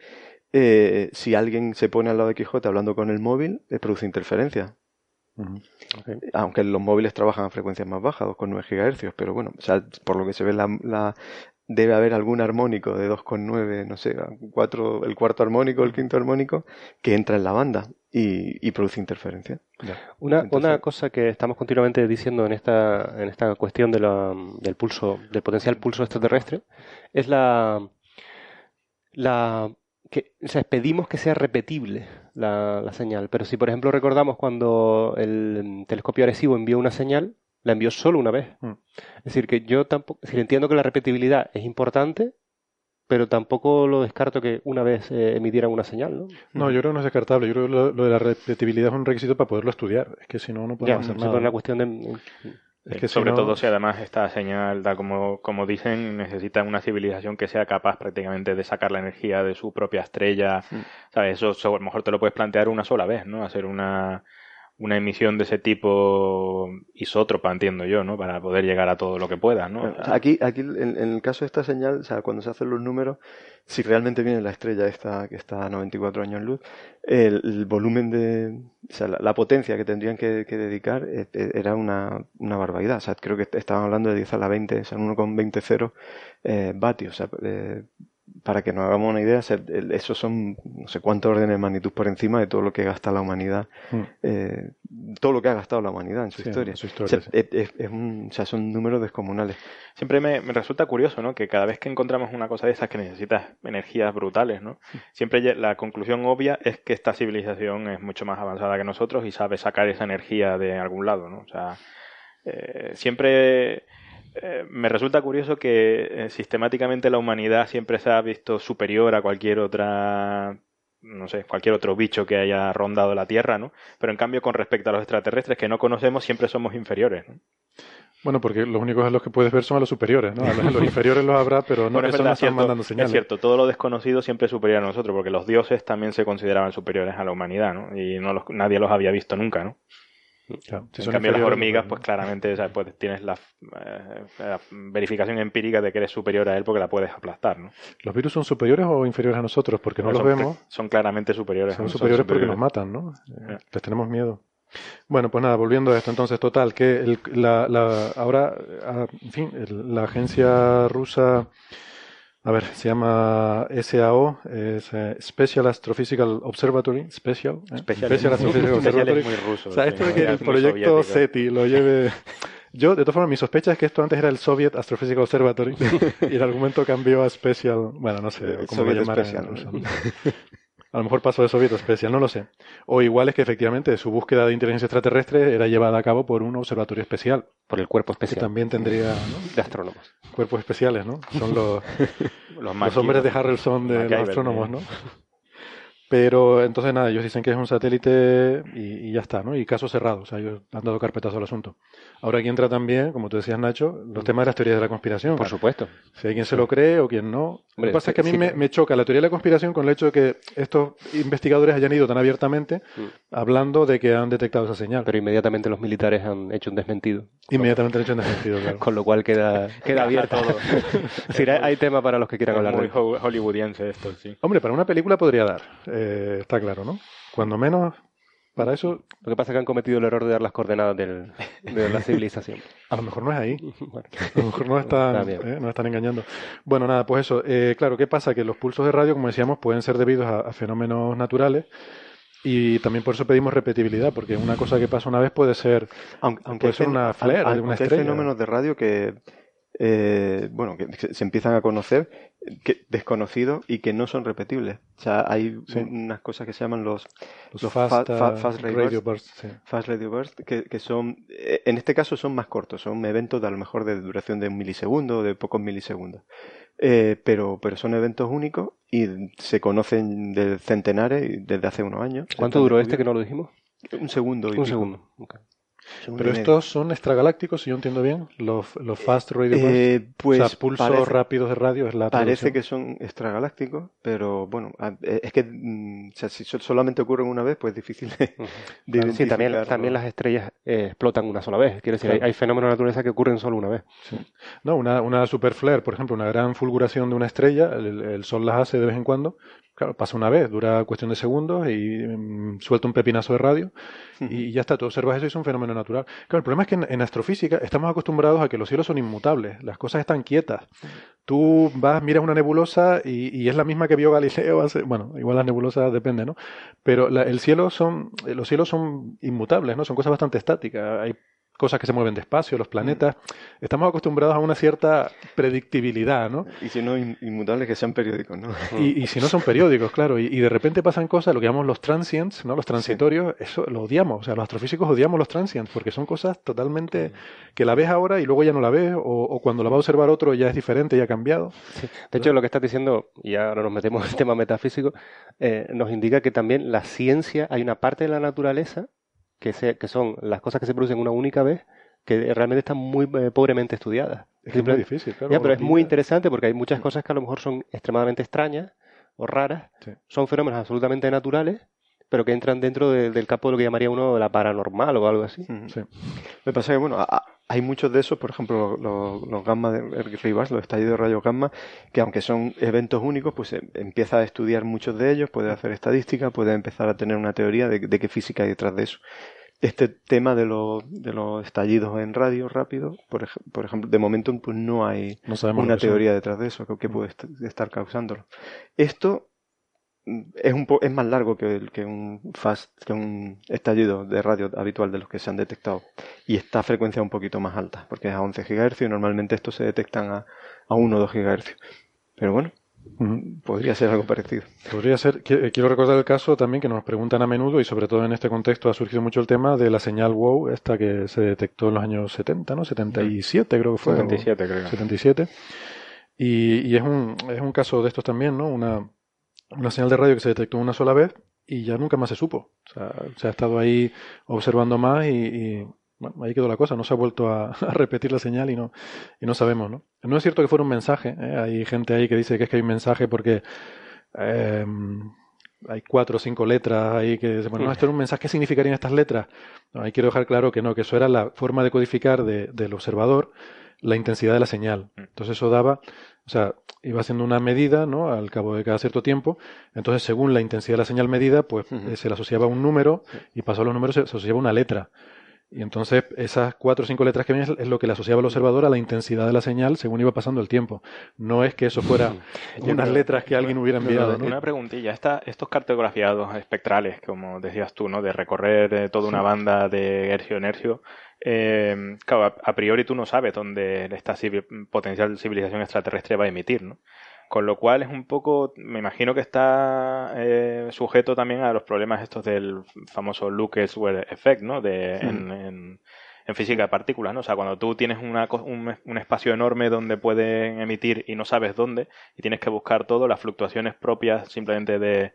E: eh, si alguien se pone al lado de Quijote hablando con el móvil, eh, produce interferencia. Aunque los móviles trabajan a frecuencias más bajas, 2,9 GHz, pero bueno, o sea, por lo que se ve, la, la- debe haber algún armónico de 2,9, no sé, cuatro, el cuarto armónico, el quinto armónico, que entra en la banda y, y produce interferencia.
H: Una,
E: Entonces-
H: una cosa que estamos continuamente diciendo en esta, en esta cuestión de la- del pulso, del potencial pulso extraterrestre, es la, la que, o sea, pedimos que sea repetible la, la señal. Pero si, por ejemplo, recordamos cuando el telescopio Arecibo envió una señal, la envió solo una vez.
F: Mm.
H: Es decir, que yo tampoco, es decir, entiendo que la repetibilidad es importante, pero tampoco lo descarto que una vez eh, emitieran una señal, ¿no?
F: No, yo creo que no es descartable. Yo creo que lo, lo de la repetibilidad es un requisito para poderlo estudiar. Es que si no, no
H: Ya,
F: podemos hacer nada.
H: una cuestión de...
F: Es que si
G: Sobre
F: no-
G: todo si además esta señal, da como, como dicen, necesita una civilización que sea capaz prácticamente de sacar la energía de su propia estrella. ¿Sabes? Eso, eso a lo mejor te lo puedes plantear una sola vez, ¿no? Hacer una, una emisión de ese tipo isótropa, entiendo yo, ¿no? Para poder llegar a todo lo que puedas, ¿no?
E: Aquí, aquí en, el caso de esta señal, o sea, cuando se hacen los números, si realmente viene la estrella esta que está a 94 años luz, el, volumen de, o sea, la, potencia que tendrían que, que dedicar eh, eh, era una, una barbaridad. O sea, creo que estaban hablando de 10 a la 20, o sea, 1,20 cero eh, vatios. O sea, eh, para que nos hagamos una idea, esos son no sé cuántos órdenes de magnitud por encima de todo lo que gasta la humanidad,
F: Mm.
E: eh, todo lo que ha gastado la humanidad en su
F: Sí,
E: historia.
F: en su
E: O
F: historia,
E: sea,
F: sí.
E: es- un- o sea, son números descomunales.
G: Siempre me, me resulta curioso, ¿no? Que cada vez que encontramos una cosa de esas que necesitas energías brutales, ¿no? Siempre lle- la conclusión obvia es que esta civilización es mucho más avanzada que nosotros y sabe sacar esa energía de algún lado, ¿no? O sea, eh, siempre eh, me resulta curioso que eh, sistemáticamente la humanidad siempre se ha visto superior a cualquier otra no sé, cualquier otro bicho que haya rondado la Tierra, ¿no? Pero en cambio, con respecto a los extraterrestres que no conocemos, siempre somos inferiores, ¿no?
F: Bueno, porque los únicos a los que puedes ver son a los superiores, ¿no? A los, a los inferiores los habrá, pero no,
G: Bueno, es
F: eso
G: verdad,
F: no están
G: cierto,
F: mandando
G: es
F: señales.
G: cierto, todo lo desconocido siempre es superior a nosotros, porque los dioses también se consideraban superiores a la humanidad, ¿no? Y no los, nadie los había visto nunca, ¿no?
F: Claro, si
G: en
F: son
G: cambio, las hormigas,
F: no-
G: pues claramente o sea, pues, tienes la, eh, la verificación empírica de que eres superior a él porque la puedes aplastar, ¿no?
F: ¿Los virus son superiores o inferiores a nosotros? Porque no los
G: son,
F: vemos.
G: Son claramente superiores. a
F: Son
G: nosotros,
F: superiores porque nos matan, ¿no? Eh, Les tenemos miedo. Bueno, pues nada, volviendo a esto, entonces, total, que el- la, la- ahora, ah, en fin, la agencia rusa, a ver, se llama SAO, es eh, Special Astrophysical Observatory, Special, ¿eh?
G: Special.
F: Special Astrophysical Observatory.
G: es muy ruso,
F: o sea, esto de que el proyecto. SETI lo lleve... Yo, de todas formas, mi sospecha es que esto antes era el Soviet Astrophysical Observatory y en algún momento cambió a Special, bueno, no sé cómo lo
E: Soviet
F: llamarán
E: Special.
F: A lo mejor pasó de Soviet Special, no lo sé. O igual es que efectivamente su búsqueda de inteligencia extraterrestre era llevada a cabo por un observatorio especial.
H: Por el cuerpo
F: Que
H: especial
F: también tendría ¿no?
H: de astrónomos.
F: cuerpos especiales, ¿no? Son los,
G: Los,
F: los hombres de Harrelson de los astrónomos,
G: ¿eh?
F: ¿no? Pero entonces nada, ellos dicen que es un satélite y, y ya está, ¿no? Y caso cerrado, o sea, ellos han dado carpetazo al asunto. Ahora aquí entra también, como tú decías Nacho, los temas de las teorías de la conspiración.
H: Por supuesto.
F: Si hay quien se lo cree o quien no. Lo que pasa es que a mí
H: sí,
F: me, choca la teoría de la conspiración con el hecho de que estos investigadores hayan ido tan abiertamente hablando de que han detectado esa señal.
H: Pero inmediatamente los militares han hecho un desmentido.
F: Inmediatamente han hecho un desmentido, claro.
H: Con lo cual queda, queda abierto todo. Es decir, hay, hay tema para los que quieran
G: Es
H: hablar
G: muy hollywoodiense esto, sí.
F: Hombre, para una película podría dar, eh, está claro, ¿no? Cuando menos, para eso,
H: Lo que pasa es que han cometido el error de dar las coordenadas del- de la civilización.
F: a lo mejor no es ahí.
H: Bueno,
F: A lo mejor nos están, eh, nos están engañando. Bueno, nada, pues eso. Eh, claro, ¿qué pasa? Que los pulsos de radio, como decíamos, pueden ser debidos a, a fenómenos naturales y también por eso pedimos repetibilidad, porque una cosa que pasa una vez puede ser,
E: Aunque, aunque
F: puede ser una flare de una
E: aunque hay
F: estrella.
E: fenómenos de radio que, eh, bueno, que se se empiezan a conocer, que, desconocidos y que no son repetibles. O sea, hay
F: Sí.
E: unas cosas que se llaman los,
F: Los
E: los
F: fast,
E: fa- fa- fast radio
F: radio
E: bursts,
F: bursts, sí.
E: fast radio burst, que, que son, eh, en este caso son más cortos, son eventos de a lo mejor de duración de un milisegundo o de pocos milisegundos. Eh, pero, pero son eventos únicos y se conocen de centenares y desde hace unos años.
H: ¿Cuánto duró este que no lo dijimos?
E: Un segundo. y
H: Un
E: pico.
H: segundo. Ok.
F: Pero estos son extragalácticos, si yo entiendo bien, los, los fast radio.
E: Eh, pues
F: o sea, pulsos
E: parece-
F: rápidos de radio es la
E: Parece
F: traducción.
E: que son extragalácticos, pero bueno, eh, es que mm, o sea, si so- solamente ocurren una vez, pues es difícil de, de
H: Claro, sí, también, también las estrellas eh, explotan una sola vez. Quiero decir, hay,
F: Claro.
H: hay fenómenos de naturaleza que ocurren solo una vez.
F: No, una, una super flare, por ejemplo, una gran fulguración de una estrella, el, el Sol las hace de vez en cuando. Claro, pasa una vez, dura cuestión de segundos y mm, suelta un pepinazo de radio y ya está, tú observas eso y es un fenómeno natural. Claro, el problema es que en, en astrofísica estamos acostumbrados a que los cielos son inmutables, las cosas están quietas. Tú vas, miras una nebulosa y, y es la misma que vio Galileo hace, bueno, igual las nebulosas depende, ¿no? Pero la- el cielo son, los cielos son inmutables, ¿no? Son cosas bastante estáticas. Hay cosas que se mueven despacio, los planetas. Estamos acostumbrados a una cierta predictibilidad, ¿no?
E: Y si no, in- inmutables que sean periódicos, ¿no?
F: Y, y si no son periódicos, claro, y, y de repente pasan cosas, lo que llamamos los transients, ¿no? Los transitorios, eso lo odiamos. O sea, los astrofísicos odiamos los transients porque son cosas totalmente que la ves ahora y luego ya no la ves, o, o cuando la va a observar otro ya es diferente, ya ha cambiado.
H: De hecho, lo que estás diciendo, y ahora nos metemos en el tema metafísico, eh, nos indica que también la ciencia, hay una parte de la naturaleza que, se, que son las cosas que se producen una única vez, que realmente están muy eh, pobremente estudiadas.
F: Es es muy difícil, claro.
H: Ya, pero es muy interesante porque hay muchas cosas que a lo mejor son extremadamente extrañas o raras,
F: Sí.
H: son fenómenos absolutamente naturales, pero que entran dentro de- del campo de lo que llamaría uno la paranormal o algo así.
F: Sí.
E: Lo que pasa es que, bueno, a- hay muchos de esos, por ejemplo, los, los gamma de Rivas, los estallidos de rayos gamma, que aunque son eventos únicos, pues eh, empieza a estudiar muchos de ellos, puede hacer estadística, puede empezar a tener una teoría de, de qué física hay detrás de eso. Este tema de los, de los estallidos en radio rápido, por, ej- por ejemplo, de momento pues no hay
F: No
E: una
F: lo
E: teoría detrás de eso, que, que puede est- estar causándolo. Esto es un po- es más largo que, el- que un fast, que un estallido de radio habitual de los que se han detectado. Y está a frecuencia un poquito más alta, porque es a 11 GHz y normalmente estos se detectan a, a 1 o 2 GHz. Pero bueno, podría ser algo parecido.
F: Podría ser, eh, quiero recordar el caso también que nos preguntan a menudo y sobre todo en este contexto ha surgido mucho el tema de la señal WOW, esta que se detectó en los años 70, ¿no? 77 creo que fue. o
G: 77 creo.
F: 77. Y, y es, un, es un caso de estos también, ¿no? Una, una señal de radio que se detectó una sola vez y ya nunca más se supo. O sea, se ha estado ahí observando más y, y, bueno, ahí quedó la cosa. No se ha vuelto a, a repetir la señal y no, y no sabemos, ¿no? No es cierto que fuera un mensaje. ¿eh? Hay gente ahí que dice que es que hay un mensaje porque eh, hay cuatro o cinco letras ahí que dicen, bueno, no, esto era un mensaje. ¿Qué significarían estas letras? No, ahí quiero dejar claro que no, que eso era la forma de codificar de- del observador la intensidad de la señal. Entonces eso daba, o sea, iba haciendo una medida, ¿no? Al cabo de cada cierto tiempo. Entonces, según la intensidad de la señal medida, pues eh, se le asociaba un número y pasado a los números se, se asociaba una letra. Y entonces esas cuatro o cinco letras que vienen es, lo que le asociaba al observador a la intensidad de la señal según iba pasando el tiempo. No es que eso fuera unas letras que alguien hubiera enviado. ¿no?
G: Una preguntilla, esta, estos cartografiados espectrales, como decías tú, ¿no? De recorrer eh, toda una banda de hercio en hercio, eh, claro, a, a priori tú no sabes dónde esta potencial civilización extraterrestre va a emitir, ¿no? Con lo cual es un poco, me imagino que está eh, sujeto también a los problemas estos del famoso Lucas-Well Effect, ¿no? De, en, en- en física de partículas, ¿no? O sea, cuando tú tienes una, un, un espacio enorme donde pueden emitir y no sabes dónde, y tienes que buscar todo, las fluctuaciones propias simplemente de,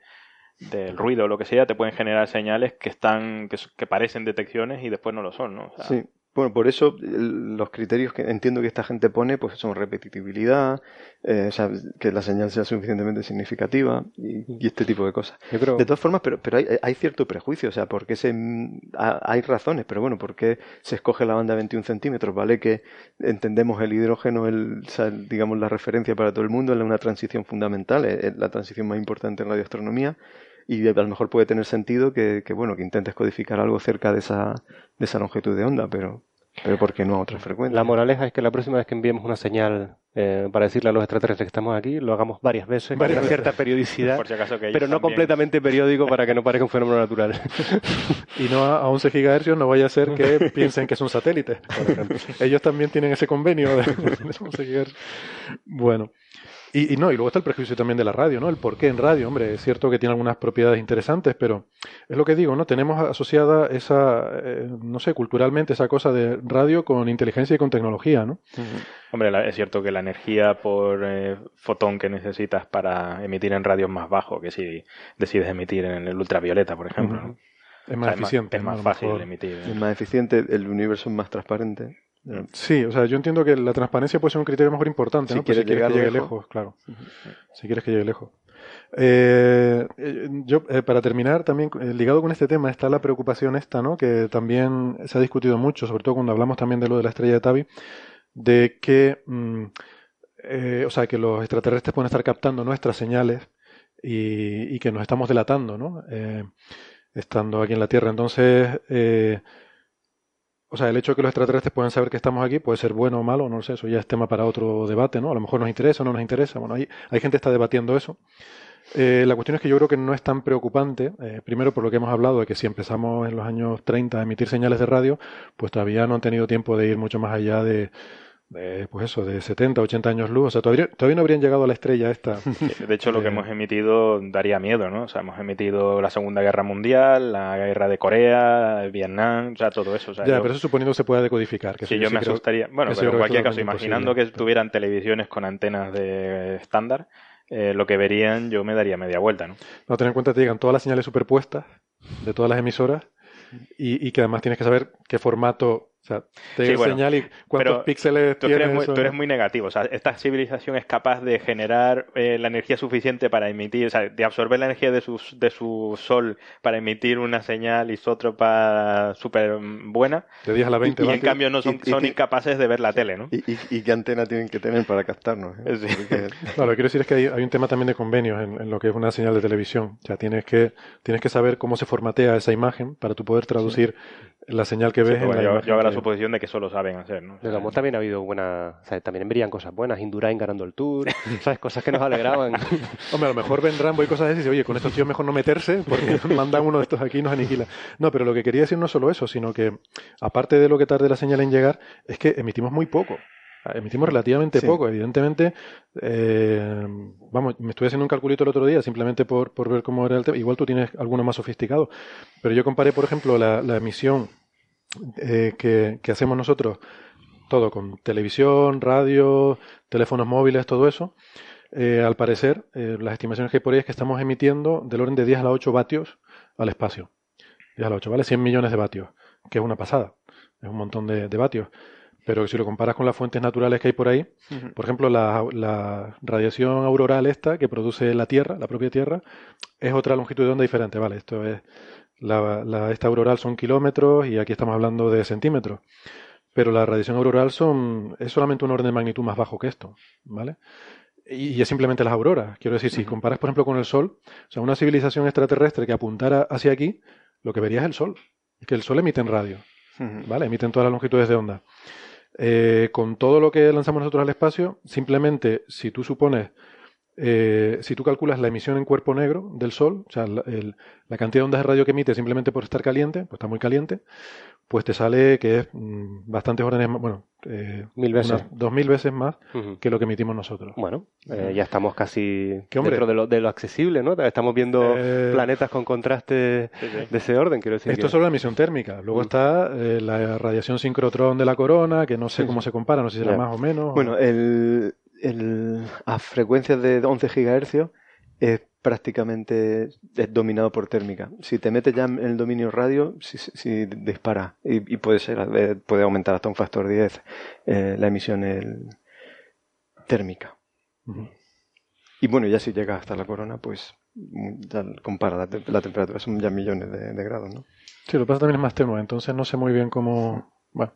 G: del ruido o lo que sea, te pueden generar señales que están que, que parecen detecciones y después no lo son, ¿no? O sea,
E: Sí, bueno, por eso los criterios que entiendo que esta gente pone pues son repetitividad, eh, o sea, que la señal sea suficientemente significativa y, y este tipo de cosas.
H: Yo creo-
E: De todas formas, pero, pero hay, hay cierto prejuicio, o sea, porque se, ha- hay razones, pero bueno, ¿por qué se escoge la banda 21 centímetros? ¿Vale? Que entendemos el hidrógeno, el, o sea, el- digamos, la referencia para todo el mundo, es una transición fundamental, es es la transición más importante en radioastronomía y a lo mejor puede tener sentido que, que, bueno que intentes codificar algo cerca de esa, de esa longitud de onda, pero, pero ¿por qué no a otra frecuencia?
H: La moraleja es que la próxima vez que enviemos una señal eh, para decirle a los extraterrestres que estamos aquí, lo hagamos varias veces, con
F: Varias
H: una
F: veces.
H: cierta periodicidad,
G: por si acaso que ellos
H: pero no
G: también-
H: completamente periódico para que no parezca un fenómeno natural.
F: Y no a, a 11 gigahercios no vaya a ser que piensen que es un satélite, por ejemplo. Ellos también tienen ese convenio de, de 11 gigahercios. Bueno. Y, y no, y luego está el prejuicio también de la radio, ¿no? El por qué en radio, hombre, es cierto que tiene algunas propiedades interesantes, pero es lo que digo, ¿no? Tenemos asociada esa, eh, no sé, culturalmente esa cosa de radio con inteligencia y con tecnología, ¿no?
G: Hombre, la- es cierto que la energía por eh, fotón que necesitas para emitir en radios más bajo que si decides emitir en el ultravioleta, por ejemplo.
F: Es
G: O
F: más
G: sea,
F: eficiente.
G: Es más fácil
F: mejor.
G: emitir.
E: Es más eficiente, el universo es más transparente.
F: Sí, o sea, yo entiendo que la transparencia puede ser un criterio mejor importante,
E: Si
F: ¿no? Pues
E: quieres llegar
F: que llegue
E: lejos.
F: lejos, claro. Si quieres que llegue lejos. Eh, yo, eh, para terminar, también eh, ligado con este tema está la preocupación esta, ¿no? Que también se ha discutido mucho, sobre todo cuando hablamos también de lo de la estrella de Tabi, de que, mm, eh, o sea, que los extraterrestres pueden estar captando nuestras señales y, y que nos estamos delatando, ¿no? Estando aquí en la Tierra. Entonces, eh, o sea, el hecho de que los extraterrestres puedan saber que estamos aquí puede ser bueno o malo, no lo sé, eso ya es tema para otro debate, ¿no? A lo mejor nos interesa o no nos interesa. Bueno, hay, hay gente que está debatiendo eso. Eh, la cuestión es que yo creo que no es tan preocupante, eh, primero por lo que hemos hablado de que si empezamos en los años 30 a emitir señales de radio, pues todavía no han tenido tiempo de ir mucho más allá de, de, pues eso, de 70, 80 años luz. O sea, todavía, todavía no habrían llegado a la estrella esta.
G: De hecho, lo que hemos emitido daría miedo, ¿no? O sea, hemos emitido la Segunda Guerra Mundial, la Guerra de Corea, Vietnam, o sea, todo eso. O sea,
F: ya,
G: yo-
F: pero eso suponiendo que se pueda decodificar. Que
G: Sí, yo
F: sí
G: me
F: creo-
G: asustaría. Bueno, pero en cualquier caso, imaginando que tuvieran televisiones con antenas de estándar, eh, lo que verían yo me daría media vuelta, ¿no?
F: No, ten en cuenta que te llegan todas las señales superpuestas de todas las emisoras y, y que además tienes que saber qué formato, o sea, te
G: Sí, bueno,
F: señal y cuántos
G: pero
F: píxeles
G: Tú eres, muy,
F: eso,
G: tú eres
F: ¿no?
G: muy negativo. O sea, esta civilización es capaz de generar eh, la energía suficiente para emitir, o sea, de absorber la energía de su, de su sol para emitir una señal isótropa súper buena.
F: De 10 a la 20
G: y, en
F: vatios.
G: cambio no son,
E: Y- y
G: son incapaces de ver la tele, ¿no?
E: ¿Y, y, y qué antena tienen que tener para captarnos? eh?
G: Sí.
E: Porque-
F: No, lo que quiero decir es que hay, hay un tema también de convenios en, en lo que es una señal de televisión. O sea, tienes que, tienes que saber cómo se formatea esa imagen para tú poder traducir la señal que
G: Sí,
F: ves
G: pero
F: en
G: bueno,
F: la
G: yo, yo hago la suposición de que eso lo saben hacer, ¿no?
H: De Gamón también ha habido buenas, o sea, también verían cosas buenas, Indurain ganando el Tour, ¿sabes? Cosas que nos alegraban.
F: Hombre, a lo mejor ven Rambo y cosas así y dice, oye, con estos tíos mejor no meterse porque mandan uno de estos aquí y nos aniquila. No, pero lo que quería decir no es solo eso, sino que aparte de lo que tarde la señal en llegar, es que emitimos muy poco. Emitimos relativamente
E: Sí.
F: poco, evidentemente. eh, vamos, me estuve haciendo un calculito el otro día simplemente por, por ver cómo era el tema. Igual tú tienes alguno más sofisticado. Pero yo comparé, por ejemplo, la, la emisión eh, que, que hacemos nosotros, todo con televisión, radio, teléfonos móviles, todo eso. Eh, al parecer, eh, las estimaciones que hay por ahí es que estamos emitiendo del orden de 10 a la 8 vatios al espacio. 10 a la 8, ¿vale? 100 millones de vatios, que es una pasada. Es un montón de, de vatios. Pero si lo comparas con las fuentes naturales que hay por ahí, por ejemplo, la, la radiación auroral esta que produce la Tierra, la propia Tierra, es otra longitud de onda diferente, ¿vale? Esto es, la, la- esta auroral son kilómetros y aquí estamos hablando de centímetros. Pero la radiación auroral son, es solamente un orden de magnitud más bajo que esto, ¿vale? Y, es simplemente las auroras. Quiero decir, si comparas, por ejemplo, con el Sol, o sea, una civilización extraterrestre que apuntara hacia aquí, lo que vería es el Sol. Es que el Sol emite en radio, ¿vale? Emite en todas las longitudes de onda. Eh, con todo lo que lanzamos nosotros al espacio, simplemente si tú supones, eh, si tú calculas la emisión en cuerpo negro del Sol, o sea, la, el- la cantidad de ondas de radio que emite simplemente por estar caliente, pues está muy caliente, pues te sale que es mm, bastantes órdenes más, bueno, eh,
H: Mil veces.
F: unas dos mil veces más
H: Ujú.
F: que lo que emitimos nosotros.
H: Bueno, eh, ya estamos casi dentro de lo, de lo accesible, ¿no? Estamos viendo
F: Eh,
H: planetas con
G: Sí, sí.
H: de ese orden, quiero decir.
F: Esto
H: que-
F: es solo la emisión térmica. Luego
H: Mm.
F: está eh, la radiación sincrotrón de la corona, que no sé cómo se compara, no sé si será
H: Ya.
F: más o menos.
E: Bueno, el, el- a frecuencias de 11 gigahercios, es prácticamente es dominado por térmica. Si te metes ya en el dominio radio, si, si- dispara y, y puede ser eh, puede aumentar hasta un factor 10 eh, la emisión el- térmica. Y bueno, ya si llega hasta la corona, pues ya compara la, te- la temperatura, son ya millones de, de grados, ¿no?
F: Sí, lo que pasa también es más tenue, entonces no sé muy bien cómo. Bueno.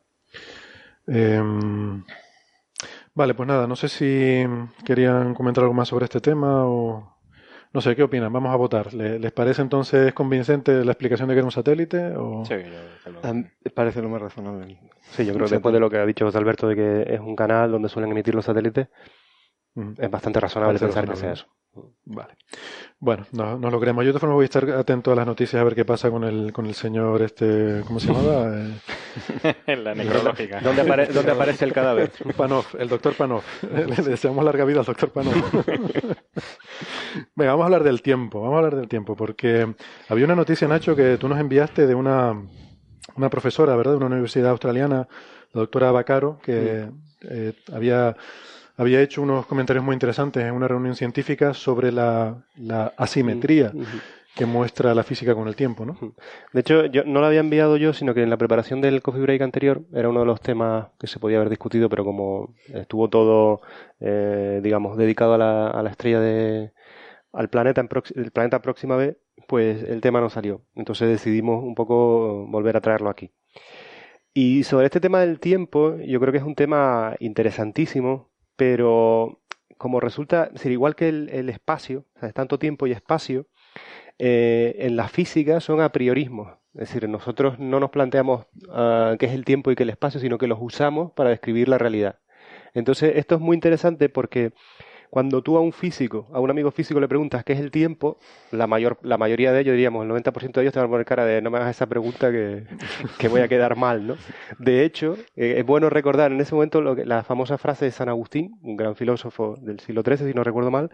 F: Em, vale, pues nada, no sé si querían comentar algo más sobre este tema o. No sé, ¿qué opinan? Vamos a votar. ¿Le- ¿Les parece entonces convincente la explicación de que era un satélite? O...
G: Sí, yo-
E: parece lo más razonable.
H: Sí, yo creo que después de lo que ha dicho José Alberto de que es un canal donde suelen emitir los satélites, es bastante razonable
F: Parece
H: pensar que sea eso.
F: Vale. Bueno, no, no lo creemos. Yo de todas formas voy a estar atento a las noticias a ver qué pasa con el, con el señor este, ¿cómo se llamaba? Eh,
G: en la necrológica.
H: ¿Dónde, apare- dónde aparece el cadáver?
F: Panov, el doctor Panov. Le deseamos larga vida al doctor Panov. Venga, vamos a hablar del tiempo. Vamos a hablar del tiempo, porque había una noticia, Nacho, que tú nos enviaste de una, una profesora, ¿verdad? De una universidad australiana, la doctora Bacaro, que eh, había, había hecho unos comentarios muy interesantes en una reunión científica sobre la, la asimetría que muestra la física con el tiempo, ¿no?
H: De hecho, yo no lo había enviado yo, sino que en la preparación del coffee break anterior era uno de los temas que se podía haber discutido, pero como estuvo todo, eh, digamos, dedicado a la, a la estrella de, al planeta, en prox- el planeta Próxima B, pues el tema no salió. Entonces decidimos un poco volver a traerlo aquí. Y sobre este tema del tiempo, yo creo que es un tema interesantísimo, pero como resulta, es decir, igual que el, espacio, o sea, es tanto tiempo y espacio, eh, en la física son a priorismos. Es decir, nosotros no nos planteamos ah, qué es el tiempo y qué el espacio, sino que los usamos para describir la realidad. Entonces, esto es muy interesante porque cuando tú a un físico, a un amigo físico le preguntas qué es el tiempo, la, mayor, la mayoría de ellos, diríamos, el 90% de ellos te van a poner cara de no me hagas esa pregunta que, que voy a quedar mal, ¿no? De hecho, eh, es bueno recordar en ese momento lo que, la famosa frase de San Agustín, un gran filósofo del siglo XIII, si no recuerdo mal,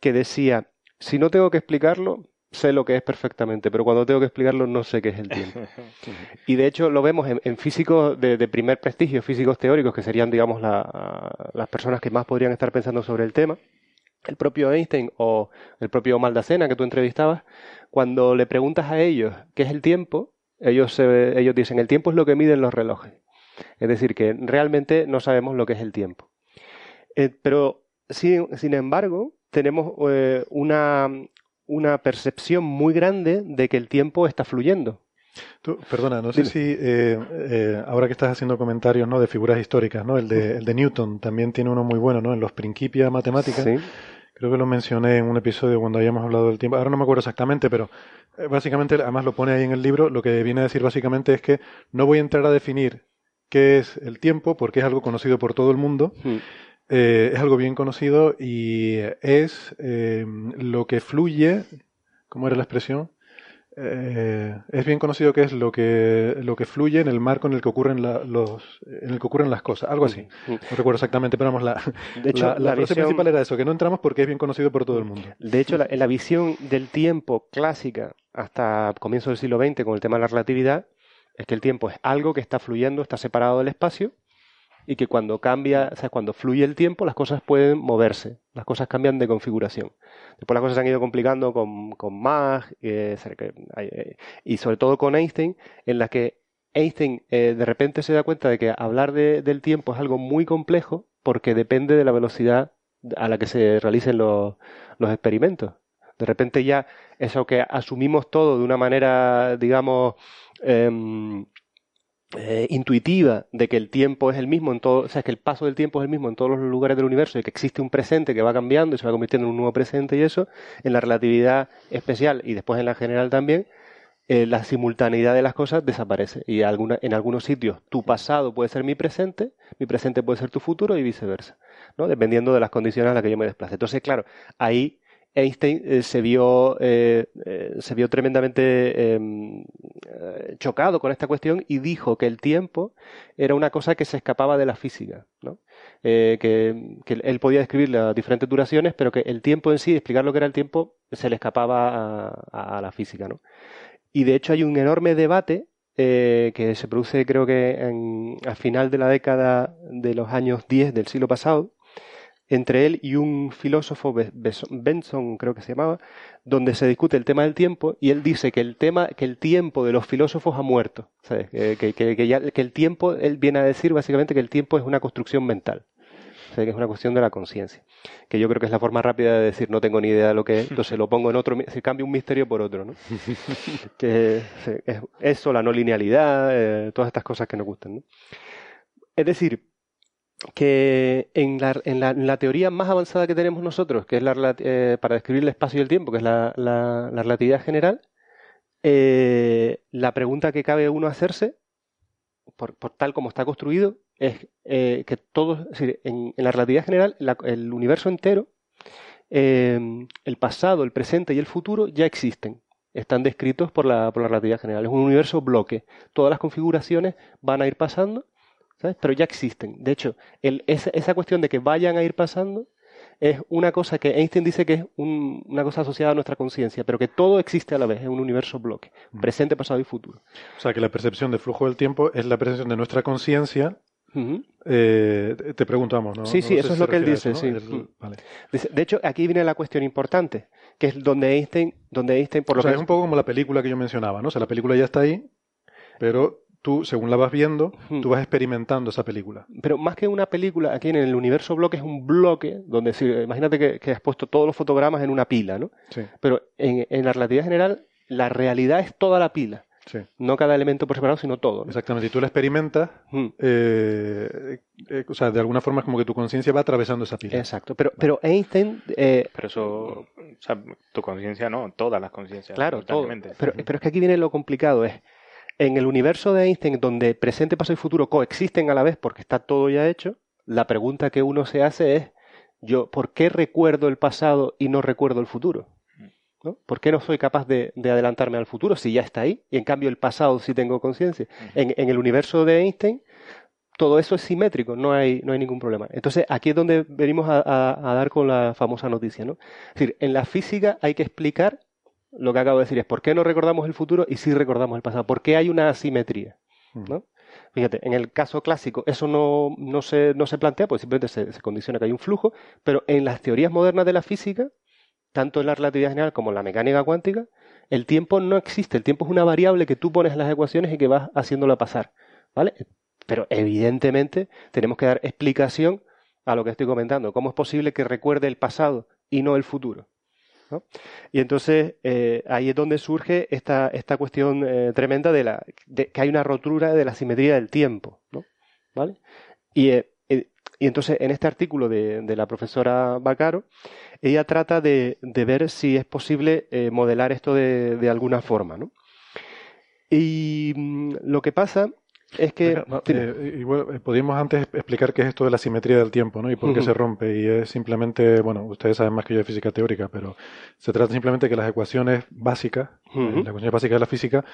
H: que decía, si no tengo que explicarlo, sé lo que es perfectamente, pero cuando tengo que explicarlo no sé qué es el tiempo. Y de hecho lo vemos en, en físicos de, de primer prestigio, físicos teóricos, que serían, digamos, la- las personas que más podrían estar pensando sobre el tema. El propio Einstein o el propio Maldacena que tú entrevistabas, cuando le preguntas a ellos qué es el tiempo, ellos, se- ellos dicen, el tiempo es lo que miden los relojes. Es decir, que realmente no sabemos lo que es el tiempo. Eh, pero, sin, sin embargo, tenemos eh, una, una percepción muy grande de que el tiempo está fluyendo.
F: Tú, perdona, no sé si eh, eh, ahora que estás haciendo comentarios ¿no? de figuras históricas, ¿no? El de, el de Newton también tiene uno muy bueno, ¿no? En los Principia Matemática.
H: Sí.
F: Creo que lo mencioné en un episodio cuando habíamos hablado del tiempo. Ahora no me acuerdo exactamente, pero eh, básicamente, además lo pone ahí en el libro, lo que viene a decir básicamente es que no voy a entrar a definir qué es el tiempo, porque es algo conocido por todo el mundo. Eh, es algo bien conocido y es eh, lo que fluye, ¿cómo era la expresión? Eh, es bien conocido que es lo que, lo que fluye en el marco en el que ocurren la- los, en el que ocurren las cosas, algo así. No recuerdo exactamente, pero vamos, la,
H: De hecho,
F: la, la
H: la
F: frase
H: visión-
F: principal era eso, que no entramos porque es bien conocido por todo el mundo.
H: De hecho, la, visión del tiempo clásica hasta comienzo del siglo XX con el tema de la relatividad, es que el tiempo es algo que está fluyendo, está separado del espacio y que cuando cambia, o sea, cuando fluye el tiempo, las cosas pueden moverse, las cosas cambian de configuración. Después las cosas se han ido complicando con, con Mach eh, eh, y sobre todo con Einstein, en la que Einstein eh, de repente se da cuenta de que hablar de- del tiempo es algo muy complejo porque depende de la velocidad a la que se realicen los, los experimentos. De repente ya eso que asumimos todo de una manera, digamos, em, eh, intuitiva de que el tiempo es el mismo en todo, o sea, que el paso del tiempo es el mismo en todos los lugares del universo y que existe un presente que va cambiando y se va convirtiendo en un nuevo presente y eso, en la relatividad especial y después en la general también, eh, la simultaneidad de las cosas desaparece y alguna, en algunos sitios tu pasado puede ser mi presente, mi presente puede ser tu futuro y viceversa, ¿no? dependiendo de las condiciones a las que yo me desplace. Entonces, claro, ahí Einstein eh, se vio eh, eh, se vio tremendamente em, chocado con esta cuestión y dijo que el tiempo era una cosa que se escapaba de la física, ¿no? Que, que él podía describir las diferentes duraciones, pero que el tiempo en sí, explicar lo que era el tiempo, se le escapaba a, la física, ¿no? Y de hecho hay un enorme debate que se produce creo que en, al final de la década de los años 10 del siglo pasado, entre él y un filósofo, Benson creo que se llamaba, donde se discute el tema del tiempo y él dice que el tema, que el tiempo de los filósofos ha muerto, ¿sabes? Que, que- que- que ya- que el tiempo, él viene a decir básicamente que el tiempo es una construcción mental, o sea, que es una cuestión de la conciencia, que yo creo que es la forma rápida de decir no tengo ni idea de lo que es, entonces lo pongo en otro, se cambia un misterio por otro, ¿no? que es eso, la no linealidad, eh, todas estas cosas que nos gustan, ¿no? Es decir, que en la, en la- teoría más avanzada que tenemos nosotros, que es la, eh, para describir el espacio y el tiempo, que es la, la- la relatividad general, eh, la pregunta que cabe uno hacerse, por, por tal como está construido, es eh, que todo, es decir, en, en la relatividad general, el universo entero, eh, el pasado, el presente y el futuro ya existen. Están descritos por la, por la relatividad general. Es un universo bloque. Todas las configuraciones van a ir pasando ¿sabes? Pero ya existen. De hecho, el- esa, esa cuestión de que vayan a ir pasando es una cosa que Einstein dice que es un- una cosa asociada a nuestra conciencia, pero que todo existe a la vez, es un universo bloque, presente, pasado y futuro.
F: O sea, que la percepción del flujo del tiempo es la percepción de nuestra conciencia. Eh, te- preguntamos, ¿no?
H: Sí, sí, eso es lo que él dice,
F: eso,
H: sí. Mm.
F: vale.
H: De hecho, aquí viene la cuestión importante, que es donde Einstein, donde Einstein por lo
F: o sea,
H: que
F: es un poco como la película que yo mencionaba, ¿no? O sea, la película ya está ahí, pero tú, según la vas viendo, tú vas experimentando esa película.
H: Pero más que una película, aquí en el universo bloque es un bloque donde, si- imagínate que, que has puesto todos los fotogramas en una pila, ¿no?
F: Sí.
H: Pero en, en la relatividad general, la realidad es toda la pila.
F: Sí.
H: No cada elemento por separado, sino todo. ¿no?
F: Exactamente, y tú la experimentas, eh, eh, o sea, de alguna forma es como que tu conciencia va atravesando esa pila.
H: Exacto, pero, pero Einstein... eh,
G: Pero eso, o sea, tu conciencia no, todas las conciencias.
H: Claro, todo. Pero, pero es que aquí viene lo complicado, es en el universo de Einstein, donde presente, pasado y futuro coexisten a la vez porque está todo ya hecho, la pregunta que uno se hace es, yo, ¿por qué recuerdo el pasado y no recuerdo el futuro? ¿No? ¿Por qué no soy capaz de, de adelantarme al futuro si ya está ahí? Y en cambio el pasado sí tengo conciencia. En, en el universo de Einstein, todo eso es simétrico, no hay, no hay ningún problema. Entonces, aquí es donde venimos a, a- a dar con la famosa noticia, ¿no? Es decir, en la física hay que explicar lo que acabo de decir, es por qué no recordamos el futuro y sí recordamos el pasado, por qué hay una asimetría, ¿no? Fíjate, en el caso clásico eso no, no, se, no se plantea, pues simplemente se, se condiciona que hay un flujo, pero en las teorías modernas de la física, tanto en la relatividad general como en la mecánica cuántica, el tiempo no existe, el tiempo es una variable que tú pones en las ecuaciones y que vas haciéndola pasar, ¿vale? Pero evidentemente tenemos que dar explicación a lo que estoy comentando, cómo es posible que recuerde el pasado y no el futuro. Y entonces eh, ahí es donde surge esta, esta cuestión eh, tremenda de, la, de que hay una rotura de la simetría del tiempo, ¿no? ¿Vale? Y, eh, eh, y entonces en este artículo de, de la profesora Bacaro, ella trata de, de ver si es posible modelar esto de, de alguna forma, ¿no? Y mm, lo que pasa es que...
F: Venga, no, eh, igual, eh, antes explicar qué es esto de la simetría del tiempo, ¿no? Y por qué se rompe. Y es simplemente, bueno, ustedes saben más que yo de física teórica, pero se trata simplemente de que las ecuaciones básicas, eh, las ecuaciones básicas de la física,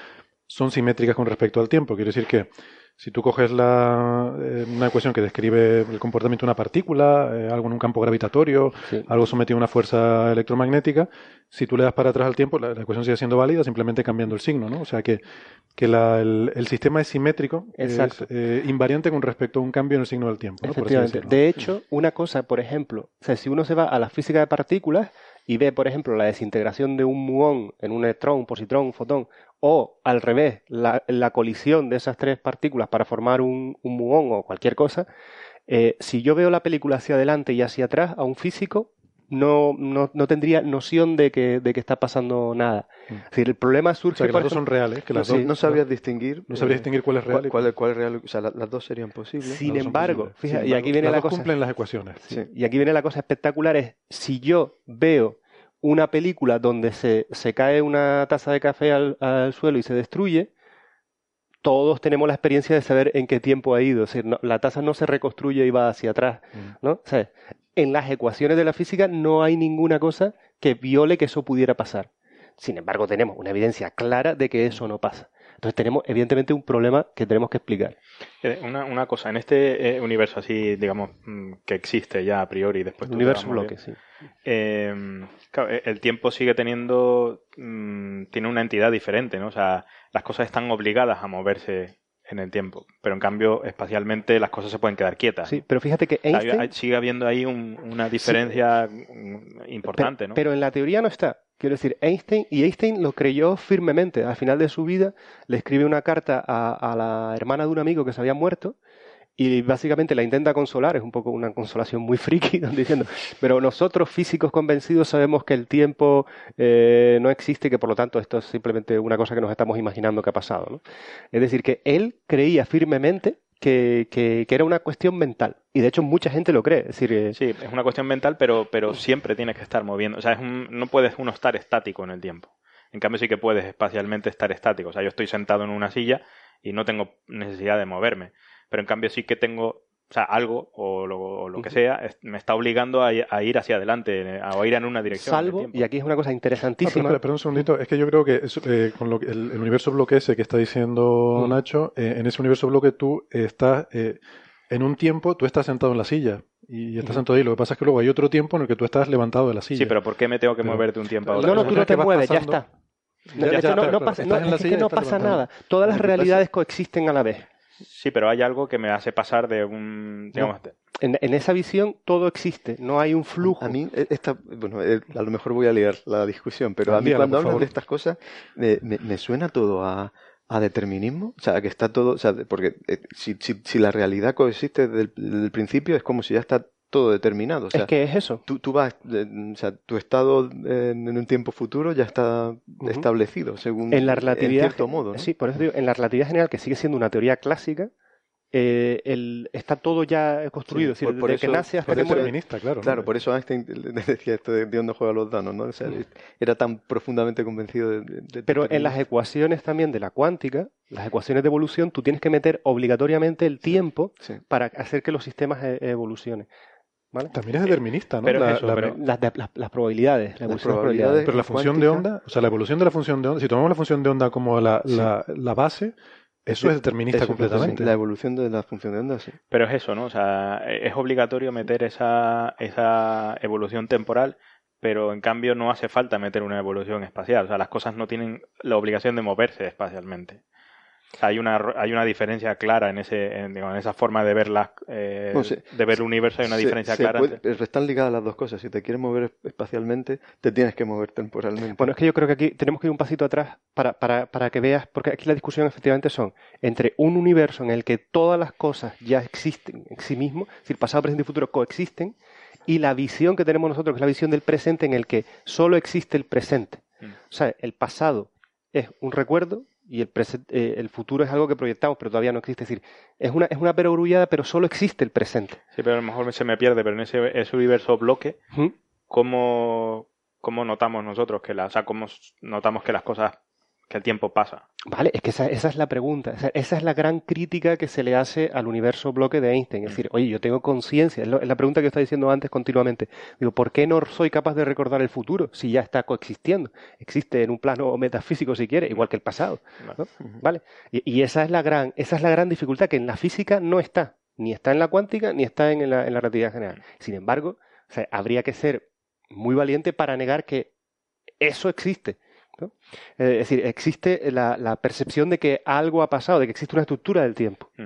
F: son simétricas con respecto al tiempo. Quiere decir que si tú coges la, eh, una ecuación que describe el comportamiento de una partícula, eh, algo en un campo gravitatorio, algo sometido a una fuerza electromagnética, si tú le das para atrás al tiempo, la, la ecuación sigue siendo válida simplemente cambiando el signo, ¿no? O sea que, que la- el, el sistema es simétrico,
H: Exacto.
F: es eh, invariante con respecto a un cambio en el signo del tiempo, ¿no?
H: Efectivamente. De hecho, una cosa, por ejemplo, o sea, si uno se va a la física de partículas y ve, por ejemplo, la desintegración de un muón en un electrón, un positrón, fotón, o al revés, la, colisión de esas tres partículas para formar un, un muón o cualquier cosa, eh, si yo veo la película hacia adelante y hacia atrás, a un físico no, no, no tendría noción de que, de que está pasando nada. Es decir, el problema surge...
F: Mm. O sea, que las dos son reales, que las
H: Sí.
F: dos-
E: No sabrías distinguir.
F: No sabrías distinguir cuál es real y
E: Cuál, cuál, cuál es real. O sea, la- las dos serían posibles.
H: Sin embargo,
F: posibles.
H: fíjate,
F: Sin
H: y aquí viene
F: las
H: la
F: dos
H: cosa.
F: cumplen las ecuaciones.
H: Sí. Y aquí viene la cosa espectacular, es si yo veo una película donde se, se cae una taza de café al, al suelo y se destruye, todos tenemos la experiencia de saber en qué tiempo ha ido. Es decir, no- la taza no se reconstruye y va hacia atrás. ¿no? O sea, en las ecuaciones de la física no hay ninguna cosa que viole que eso pudiera pasar. Sin embargo, tenemos una evidencia clara de que eso no pasa. Entonces tenemos evidentemente un problema que tenemos que explicar.
G: Eh, Una, una cosa, en este eh, universo así, digamos, mm, que existe ya a priori, después te
H: Universo bloque, sí.
G: eh, claro, eh, el tiempo sigue teniendo, mm, tiene una entidad diferente, ¿no? O sea, las cosas están obligadas a moverse en el tiempo. Pero en cambio, espacialmente las cosas se pueden quedar quietas.
H: Sí, pero fíjate que Einstein...
G: hay- sigue habiendo ahí un- una diferencia mm, importante, ¿no?
H: Pero en la teoría no está. Quiero decir, Einstein, y Einstein lo creyó firmemente. Al final de su vida le escribe una carta a, a la hermana de un amigo que se había muerto y básicamente la intenta consolar. Es un poco una consolación muy friki, diciendo, pero nosotros físicos convencidos sabemos que el tiempo eh, no existe y que por lo tanto esto es simplemente una cosa que nos estamos imaginando que ha pasado. ¿no? Es decir, que él creía firmemente que, que- que era una cuestión mental. Y de hecho mucha gente lo cree. Es decir, eh,
G: Sí, es una cuestión mental, pero, pero siempre tienes que estar moviendo. O sea, es un- no puedes uno estar estático en el tiempo. En cambio, sí que puedes espacialmente estar estático. O sea, yo estoy sentado en una silla y no tengo necesidad de moverme. Pero en cambio, sí que tengo, o sea, algo o lo, o lo que sea, es- me está obligando a, a ir hacia adelante, a ir en una dirección.
H: salvo, y aquí es una cosa
F: Ah,
H: interesantísima.
F: espera, espera un segundito. Es que yo creo que eh, con lo que- el, el universo bloque ese que está diciendo. Nacho, eh, en ese universo bloque tú estás eh, en un tiempo, tú estás sentado en la silla y estás sentado ahí. Lo que pasa es que luego hay otro tiempo en el que tú estás levantado de la silla.
G: Sí, pero ¿por qué me tengo que
F: Pero-
G: mover de un tiempo a otro?
H: No, no, tú no te mueves, ya está.
F: Ya,
H: No,
F: ya, ya,
H: no, no pasa, no, es que no
F: levantado.
H: nada. Todas las realidades coexisten a la vez.
G: Sí, pero hay algo que me hace pasar de un, digamos,
H: En, en esa visión todo existe, no hay un flujo.
E: A mí, eh, esta, bueno, eh, a lo mejor voy a liar la discusión, pero a mí cuando
F: favor.
E: de estas cosas me, me- me suena todo a, a determinismo. O sea, que está todo, o sea, porque eh, si, si, si la realidad coexiste desde el, desde el principio es como si ya está todo determinado. O sea,
H: es que es eso.
E: tú, tú vas, eh, o sea, tu estado eh, en un tiempo futuro ya está establecido según
H: En la relatividad,
E: cierto modo. ¿no?
H: sí, por eso digo, en la relatividad general, que sigue siendo una teoría clásica, eh, el- está todo ya construido, es
E: Sí,
H: decir,
E: por- por
H: desde que
E: eso-
H: nace hasta
E: por
H: que
E: eso-
H: muere.
F: Determinista, claro. ¿no?
E: Claro, por eso Einstein decía esto de Dios no juega a los danos, ¿no? O sea, era tan profundamente convencido de, de- de
H: Pero en las ecuaciones también de la cuántica, las ecuaciones de evolución, tú tienes que meter obligatoriamente el tiempo
E: Sí.
H: para hacer que los sistemas e- evolucionen. ¿Vale?
F: También es determinista, ¿no?
G: pero
F: La-
G: eso,
F: la-
G: pero-
H: Las, de- las- las probabilidades, la
E: Las
H: evolución de
E: probabilidades
F: Pero la función de onda, o sea, la evolución de la función de onda, si tomamos la función de onda como la, la, la base, eso es determinista
E: Eso,
F: completamente.
E: La evolución de la función de onda, sí.
G: Pero es eso, ¿no? O sea, es obligatorio meter esa, esa evolución temporal, pero en cambio no hace falta meter una evolución espacial. O sea, las cosas no tienen la obligación de moverse espacialmente. Hay una, hay una diferencia clara en ese en, en esa forma de ver, las, eh,
E: se-
G: de ver el universo. Hay una
E: Se-
G: diferencia
E: se
G: clara.
E: puede-
G: entre-
E: pero están ligadas las dos cosas. Si te quieres mover espacialmente, te tienes que mover temporalmente.
H: Bueno, es que yo creo que aquí tenemos que ir un pasito atrás para, para, para que veas, porque aquí la discusión efectivamente son entre un universo en el que todas las cosas ya existen en sí mismo, es decir, pasado, presente y futuro coexisten, y la visión que tenemos nosotros, que es la visión del presente en el que solo existe el presente.
G: Mm.
H: O sea, el pasado es un recuerdo y el, presen- eh, el futuro es algo que proyectamos, pero todavía no existe. Es decir, es una, es una perogrullada, pero solo existe el presente.
G: Sí, pero a lo mejor se me pierde, pero en ese, ese universo bloque,
H: ¿Mm?
G: ¿cómo, cómo notamos nosotros que la, o sea, cómo notamos que las cosas, que el tiempo pasa?
H: Vale, es que esa, esa es la pregunta. Esa, esa es la gran crítica que se le hace al universo bloque de Einstein. Es decir, oye, yo tengo conciencia. Es, la pregunta que yo estaba diciendo antes continuamente. Digo, ¿por qué no soy capaz de recordar el futuro si ya está coexistiendo? Existe en un plano metafísico, si quiere, igual que el pasado. ¿no? Vale. Y, y esa es la gran, esa es la gran dificultad que en la física no está. Ni está en la cuántica, ni está en la, en la relatividad general. Sin embargo, o sea, habría que ser muy valiente para negar que eso existe. ¿No? Eh, Es decir, existe la, la percepción de que algo ha pasado, de que existe una estructura del tiempo.
G: Mm.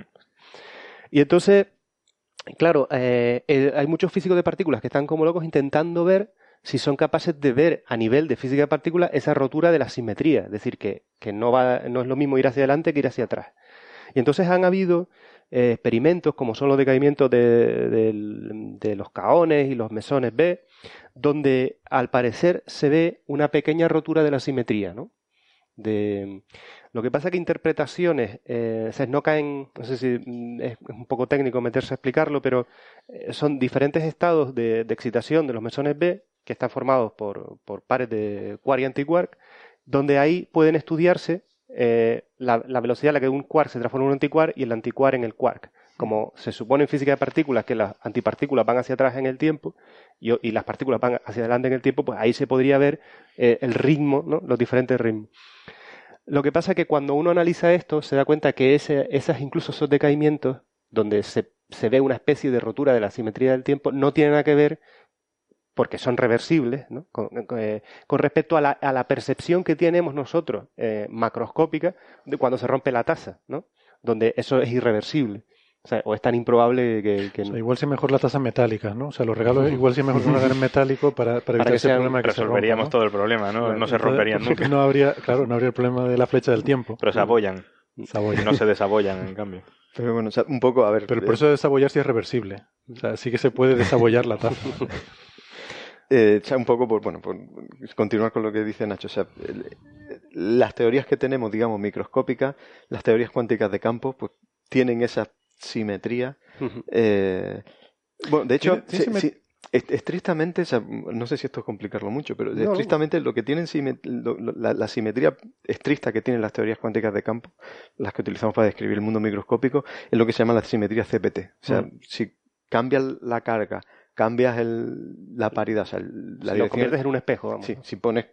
H: Y entonces, claro, eh, hay muchos físicos de partículas que están como locos intentando ver si son capaces de ver a nivel de física de partículas esa rotura de la simetría, es decir, que, que no, va, no es lo mismo ir hacia adelante que ir hacia atrás. Y entonces han habido eh, experimentos como son los decaimientos de, de los caones y los mesones B, donde al parecer se ve una pequeña rotura de la simetría, ¿no? De, lo que pasa es que interpretaciones eh, no caen, no sé si mm, es un poco técnico meterse a explicarlo, pero eh, son diferentes estados de, excitación de los mesones B que están formados por, por pares de quark y antiquark, donde ahí pueden estudiarse eh, la, la velocidad a la que un quark se transforma en un antiquark y el antiquark en el quark. Como se supone en física de partículas que las antipartículas van hacia atrás en el tiempo y, las partículas van hacia adelante en el tiempo, pues ahí se podría ver eh, el ritmo, ¿no? los diferentes ritmos. Lo que pasa es que cuando uno analiza esto, se da cuenta que ese, esas, incluso esos decaimientos, donde se, ve una especie de rotura de la simetría del tiempo, no tienen nada que ver, porque son reversibles, ¿no? con, eh, respecto a la, percepción que tenemos nosotros, eh, macroscópica, de cuando se rompe la taza. ¿no? donde eso es irreversible. O, sea, o es tan improbable que, que
F: O sea, igual sí es mejor las tazas metálicas, ¿no? O sea, los regalos igual sí es mejor que un agarre metálico para, para evitar
H: que
F: ese
H: sean-
F: problema que se rompa,
G: Resolveríamos
F: ¿no?
G: todo el problema, ¿no? No se
F: Entonces,
G: romperían nunca.
F: No habría, claro, no habría el problema de la flecha del tiempo.
G: Pero se abollan.
F: Se abollan.
G: No se desabollan, en cambio.
E: Pero bueno, o sea, un poco, a ver.
F: Pero
E: eh,
F: por eso desabollar sí es reversible. O sea, sí que se puede desabollar la taza.
E: Eh, o sea, un poco por, bueno, por continuar con lo que dice Nacho. O sea, el- las teorías que tenemos, digamos, microscópicas, las teorías cuánticas de campo, pues tienen esa simetría. eh, bueno, de hecho,
F: Tiene- tiene
E: estrictamente, o sea, no sé si esto es complicarlo mucho, pero
H: No, no.
E: estrictamente lo que tienen sime- lo- lo- la, la simetría estricta que tienen las teorías cuánticas de campo, las que utilizamos para describir el mundo microscópico, es lo que se llama la simetría CPT. O sea,
H: Mm.
E: si cambias la carga, cambias el, la paridad, o sea, el- la
H: Si lo conviertes en un espejo, vamos.
E: Sí, si pones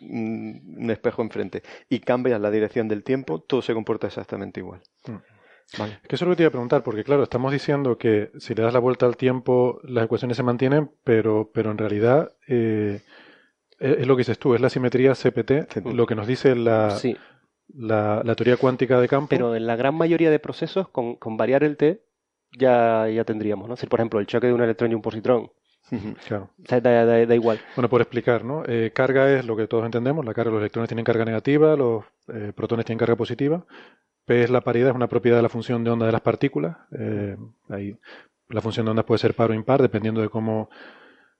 E: un, un espejo enfrente y cambias la dirección del tiempo, todo se comporta exactamente igual.
F: Mm.
E: Vale.
F: Que eso es lo que te iba a preguntar, porque claro, estamos diciendo que si le das la vuelta al tiempo, las ecuaciones se mantienen, pero, pero en realidad eh, es lo que dices tú, es la simetría CPT, lo que nos dice la,
H: Sí.
F: la, la teoría cuántica de campo.
H: Pero en la gran mayoría de procesos, con, con variar el t, ya, ya tendríamos, ¿no? Es decir, por ejemplo, el choque de un electrón y un positrón.
F: Claro.
H: Sea, da, da- da igual.
F: Bueno, por explicar, ¿no? Eh, carga es lo que todos entendemos, la carga, los electrones tienen carga negativa, los eh, protones tienen carga positiva. P es la paridad, es una propiedad de la función de onda de las partículas. Eh, ahí, la función de onda puede ser par o impar, dependiendo de cómo,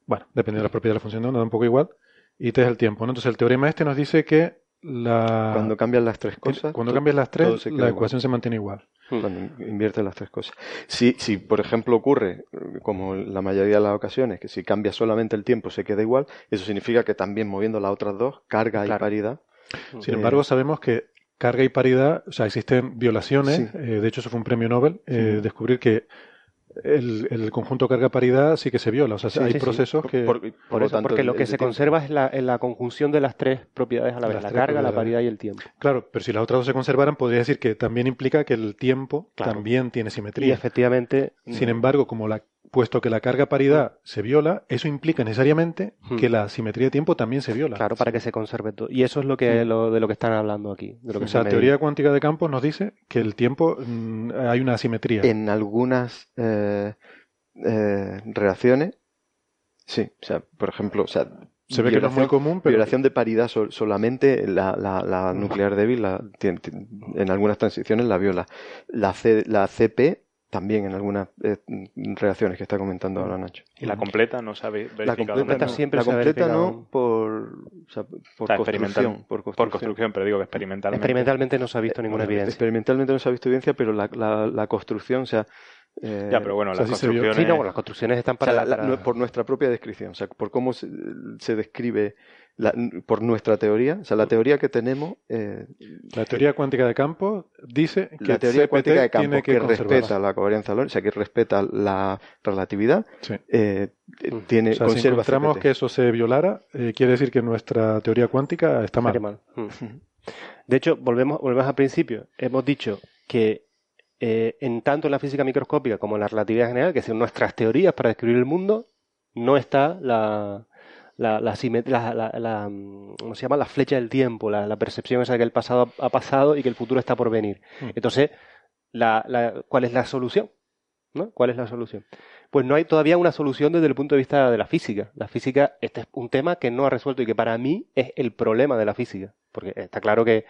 F: bueno, dependiendo de la propiedad de la función de onda, da un poco igual. Y T es el tiempo, ¿no? Entonces el teorema este nos dice que la...
E: Cuando cambias las tres cosas,
F: Cuando cambias las tres, la
E: igual.
F: ecuación se mantiene igual.
E: Cuando inviertes las tres cosas. Si, si, por ejemplo, ocurre, eh, como en la mayoría de las ocasiones, que si cambias solamente el tiempo se queda igual, eso significa que también moviendo las otras dos, carga y paridad.
F: Sin
E: eh,
F: embargo, sabemos que carga y paridad, o sea, existen violaciones.
E: Sí.
F: eh, de hecho, eso fue un premio Nobel, eh,
E: Sí.
F: descubrir que el, el conjunto carga-paridad sí que se viola. O sea,
H: Sí,
F: hay
H: sí, sí.
F: procesos que...
E: por-
H: Por
E: por lo
H: eso,
E: tanto,
H: porque lo que se
E: tiempo-
H: conserva es la, en la conjunción de las tres propiedades a la vez,
F: Las
H: la carga, la paridad y el tiempo.
F: Claro, pero si las otras dos se conservaran, podría decir que también implica que el tiempo
H: Claro.
F: también tiene
H: Y
F: simetría.
H: efectivamente,
F: Sin embargo, como la, puesto que la carga-paridad se viola, eso implica necesariamente
H: Hmm.
F: que la simetría de tiempo también se viola.
H: claro, para que se conserve todo. Y eso es lo que lo, de lo que están hablando aquí. De lo que
F: O
H: se
F: sea, la teoría cuántica de campos nos dice que el tiempo mm, hay una asimetría.
E: En algunas eh, eh, reacciones, sí. O sea, por ejemplo, o sea,
F: Se ve que no es muy común, pero
E: Violación de paridad sol- solamente la, la- la nuclear débil la, en algunas transiciones la viola. La, C- la CP también en algunas eh, reacciones que está comentando ahora Nacho.
G: Y la completa no sabe
E: La completa, no,
H: siempre
E: la
H: se ha
E: completa
H: verificado.
E: no por, o sea, por,
G: O sea,
E: construcción, por
G: por
E: construcción.
G: construcción, pero digo que experimentalmente.
H: Experimentalmente no se ha visto ninguna
E: Bueno,
H: evidencia.
E: Experimentalmente no se ha visto evidencia, pero la, la, la construcción, o sea... eh,
G: Ya, pero bueno,
F: o sea,
G: las
F: sí
G: construcciones.
H: Sí, no, las construcciones están
E: o sea,
H: para...
E: la- la-
H: para-
E: no- por nuestra propia descripción, o sea, por cómo se, se describe, la- por nuestra teoría, o sea, la teoría que tenemos, eh,
F: La teoría cuántica de campos dice que
E: la teoría
F: CPT
E: cuántica de
F: tiene
E: campo que,
F: conservarla.
E: respeta la covarianza Lorentz, o sea, que respeta la relatividad,
F: Sí.
E: eh, eh, tiene,
F: O sea, si encontramos
E: CPT.
F: que eso se violara, eh, quiere decir que nuestra teoría cuántica está mal.
H: Mal. Mm. De hecho, volvemos, volvemos al principio. Hemos dicho que eh, en tanto en la física microscópica como en la relatividad general, que son nuestras teorías para describir el mundo, no está la, la, la, la- la- mm, ¿cómo se llama? La flecha del tiempo, la, percepción esa de que el pasado ha pasado y que el futuro está por venir.
F: Mm.
H: Entonces, ¿cuál es la solución? ¿no? ¿Cuál es la solución? Pues no hay todavía una solución desde el punto de vista de la física. La física, este es un tema que no ha resuelto y que para mí es el problema de la física. Porque está claro que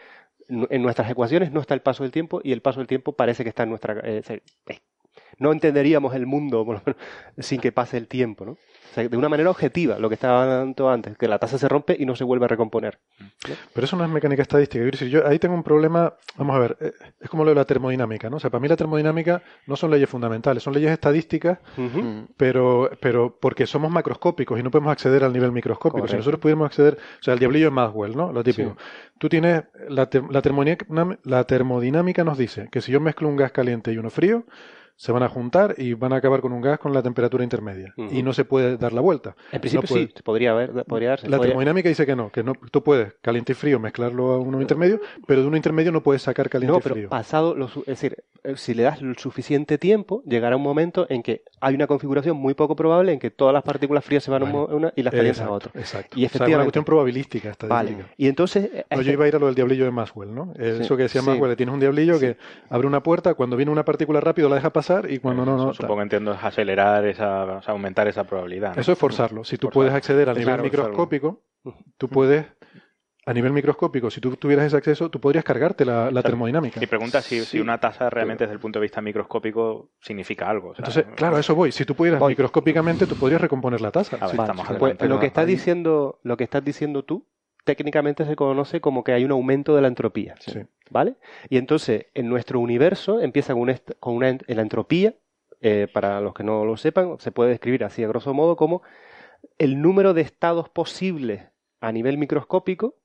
H: en nuestras ecuaciones no está el paso del tiempo y el paso del tiempo parece que está en nuestra... eh, eh, no entenderíamos el mundo por lo menos, sin que pase el tiempo, ¿no? O sea, de una manera objetiva, lo que estaba hablando antes, que la tasa se rompe y no se vuelve a recomponer.
F: Pero eso no es mecánica estadística. Decir, yo ahí tengo un problema. Vamos a ver, eh, es como lo de la termodinámica, ¿no? O sea, para mí la termodinámica no son leyes fundamentales, son leyes estadísticas,
E: Mm.
F: pero, pero porque somos macroscópicos y no podemos acceder al nivel microscópico. Si nosotros pudiéramos acceder, o sea, el diablillo de Maxwell, ¿no? Lo típico. Tú tienes, la, te- la, termodinámica, la termodinámica nos dice que si yo mezclo un gas caliente y uno frío, se van a juntar y van a acabar con un gas con la temperatura intermedia.
H: Ujú.
F: Y no se puede dar la vuelta.
H: En principio
F: No puede-
H: sí, podría haber, podría darse.
F: La
H: podría-
F: termodinámica dice que no, que no, tú puedes caliente y frío mezclarlo a uno intermedio, pero de uno intermedio no puedes sacar caliente
H: No,
F: y
H: pero
F: frío.
H: pasado, lo su- es decir, eh, si le das el suficiente tiempo, llegará un momento en que hay una configuración muy poco probable en que todas las partículas frías se van a
F: Bueno,
H: una y las calientes a
F: exacto,
H: otra.
F: Exacto.
H: Y
F: O sea, es una
H: efectivamente.
F: cuestión probabilística, estadística.
H: Vale. Y entonces. eh,
F: No, yo iba a ir a lo del diablillo de Maxwell, ¿no? Eh,
H: Sí,
F: Eso que decía
H: sí.
F: Maxwell, tienes un diablillo que abre una puerta, cuando viene una partícula rápido la deja pasar y cuando no, no.
G: Supongo que entiendo es acelerar esa, o sea, aumentar esa probabilidad. ¿no?
F: Eso es forzarlo. Si tú puedes acceder al nivel
G: Claro,
F: microscópico, tú puedes, a nivel microscópico, si tú tuvieras ese acceso, tú podrías cargarte la, la termodinámica.
G: Y pregunta si, si una tasa realmente desde el punto de vista microscópico significa algo. o sea,
F: Entonces, claro, a eso voy. Si tú pudieras microscópicamente, tú podrías recomponer la tasa.
G: A
F: Sí.
H: Pues lo que estás diciendo, lo que estás diciendo tú, técnicamente se conoce como que hay un aumento de la entropía.
F: Sí.
H: ¿Vale? Y entonces, en nuestro universo empieza con una, con una la entropía, eh, para los que no lo sepan, se puede describir así a grosso modo como el número de estados posibles a nivel microscópico,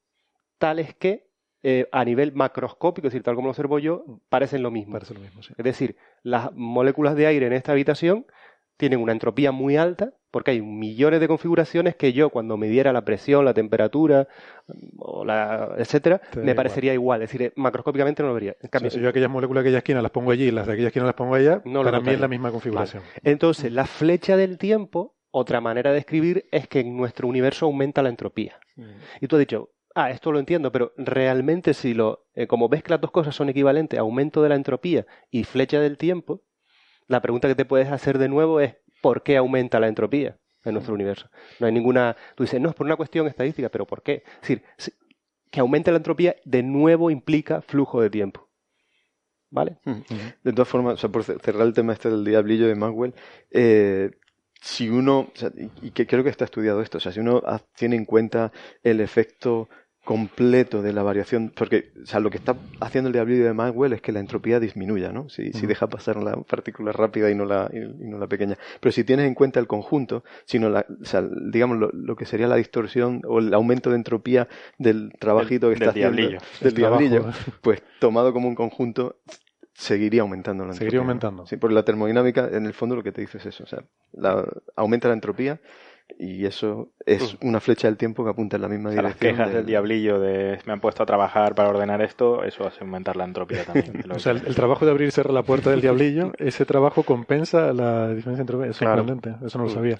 H: tales que eh, a nivel macroscópico, es decir, tal como lo observo yo, parecen lo mismo.
F: Parece lo mismo, sí.
H: Es decir, las moléculas de aire en esta habitación tienen una entropía muy alta porque hay millones de configuraciones que yo cuando midiera la presión, la temperatura, o la, etcétera,
F: Te
H: me parecería igual. Es decir, macroscópicamente no lo vería. En
F: O
H: cambio,
F: sea, si yo aquellas moléculas de aquella esquina las pongo allí y las de aquella esquina las pongo allá,
H: No
F: para mí es la misma configuración.
H: Entonces, la flecha del tiempo, otra manera de escribir es que en nuestro universo aumenta la entropía. Y tú has dicho, ah, esto lo entiendo, pero realmente si lo, eh, como ves que las dos cosas son equivalentes, aumento de la entropía y flecha del tiempo, la pregunta que te puedes hacer de nuevo es, ¿por qué aumenta la entropía en nuestro universo? No hay ninguna, tú dices, no, es por una cuestión estadística, pero ¿por qué? Es decir, que aumente la entropía de nuevo implica flujo de tiempo. ¿Vale?
E: De todas formas, o sea, por ce- cerrar el tema este del diablillo de Maxwell, eh, si uno, o sea, y, y que creo que está estudiado esto, o sea, si uno tiene en cuenta el efecto completo de la variación, porque o sea, lo que está haciendo el diablillo de Maxwell es que la entropía disminuya, ¿no? Si, deja pasar la partícula rápida y no la, y, y no la pequeña. Pero si tienes en cuenta el conjunto, sino la, o sea, digamos lo, lo que sería la distorsión o el aumento de entropía del trabajito que
G: del
E: está haciendo,
G: diablillo.
E: del
F: El trabajo.
E: diablillo, pues tomado como un conjunto, seguiría aumentando la entropía.
F: Seguiría aumentando.
E: Sí, porque la termodinámica, en el fondo, lo que te dice es eso. O sea, la- aumenta la entropía y eso es una flecha del tiempo que apunta en la misma
G: O sea, las
E: dirección.
G: quejas
E: del-
G: del diablillo de me han puesto a trabajar para ordenar esto, eso hace aumentar la entropía también.
F: O sea, el, el trabajo de abrir y cerrar la puerta del diablillo, ese trabajo compensa la diferencia entre Es
H: Claro.
F: sorprendente, eso no lo sabía.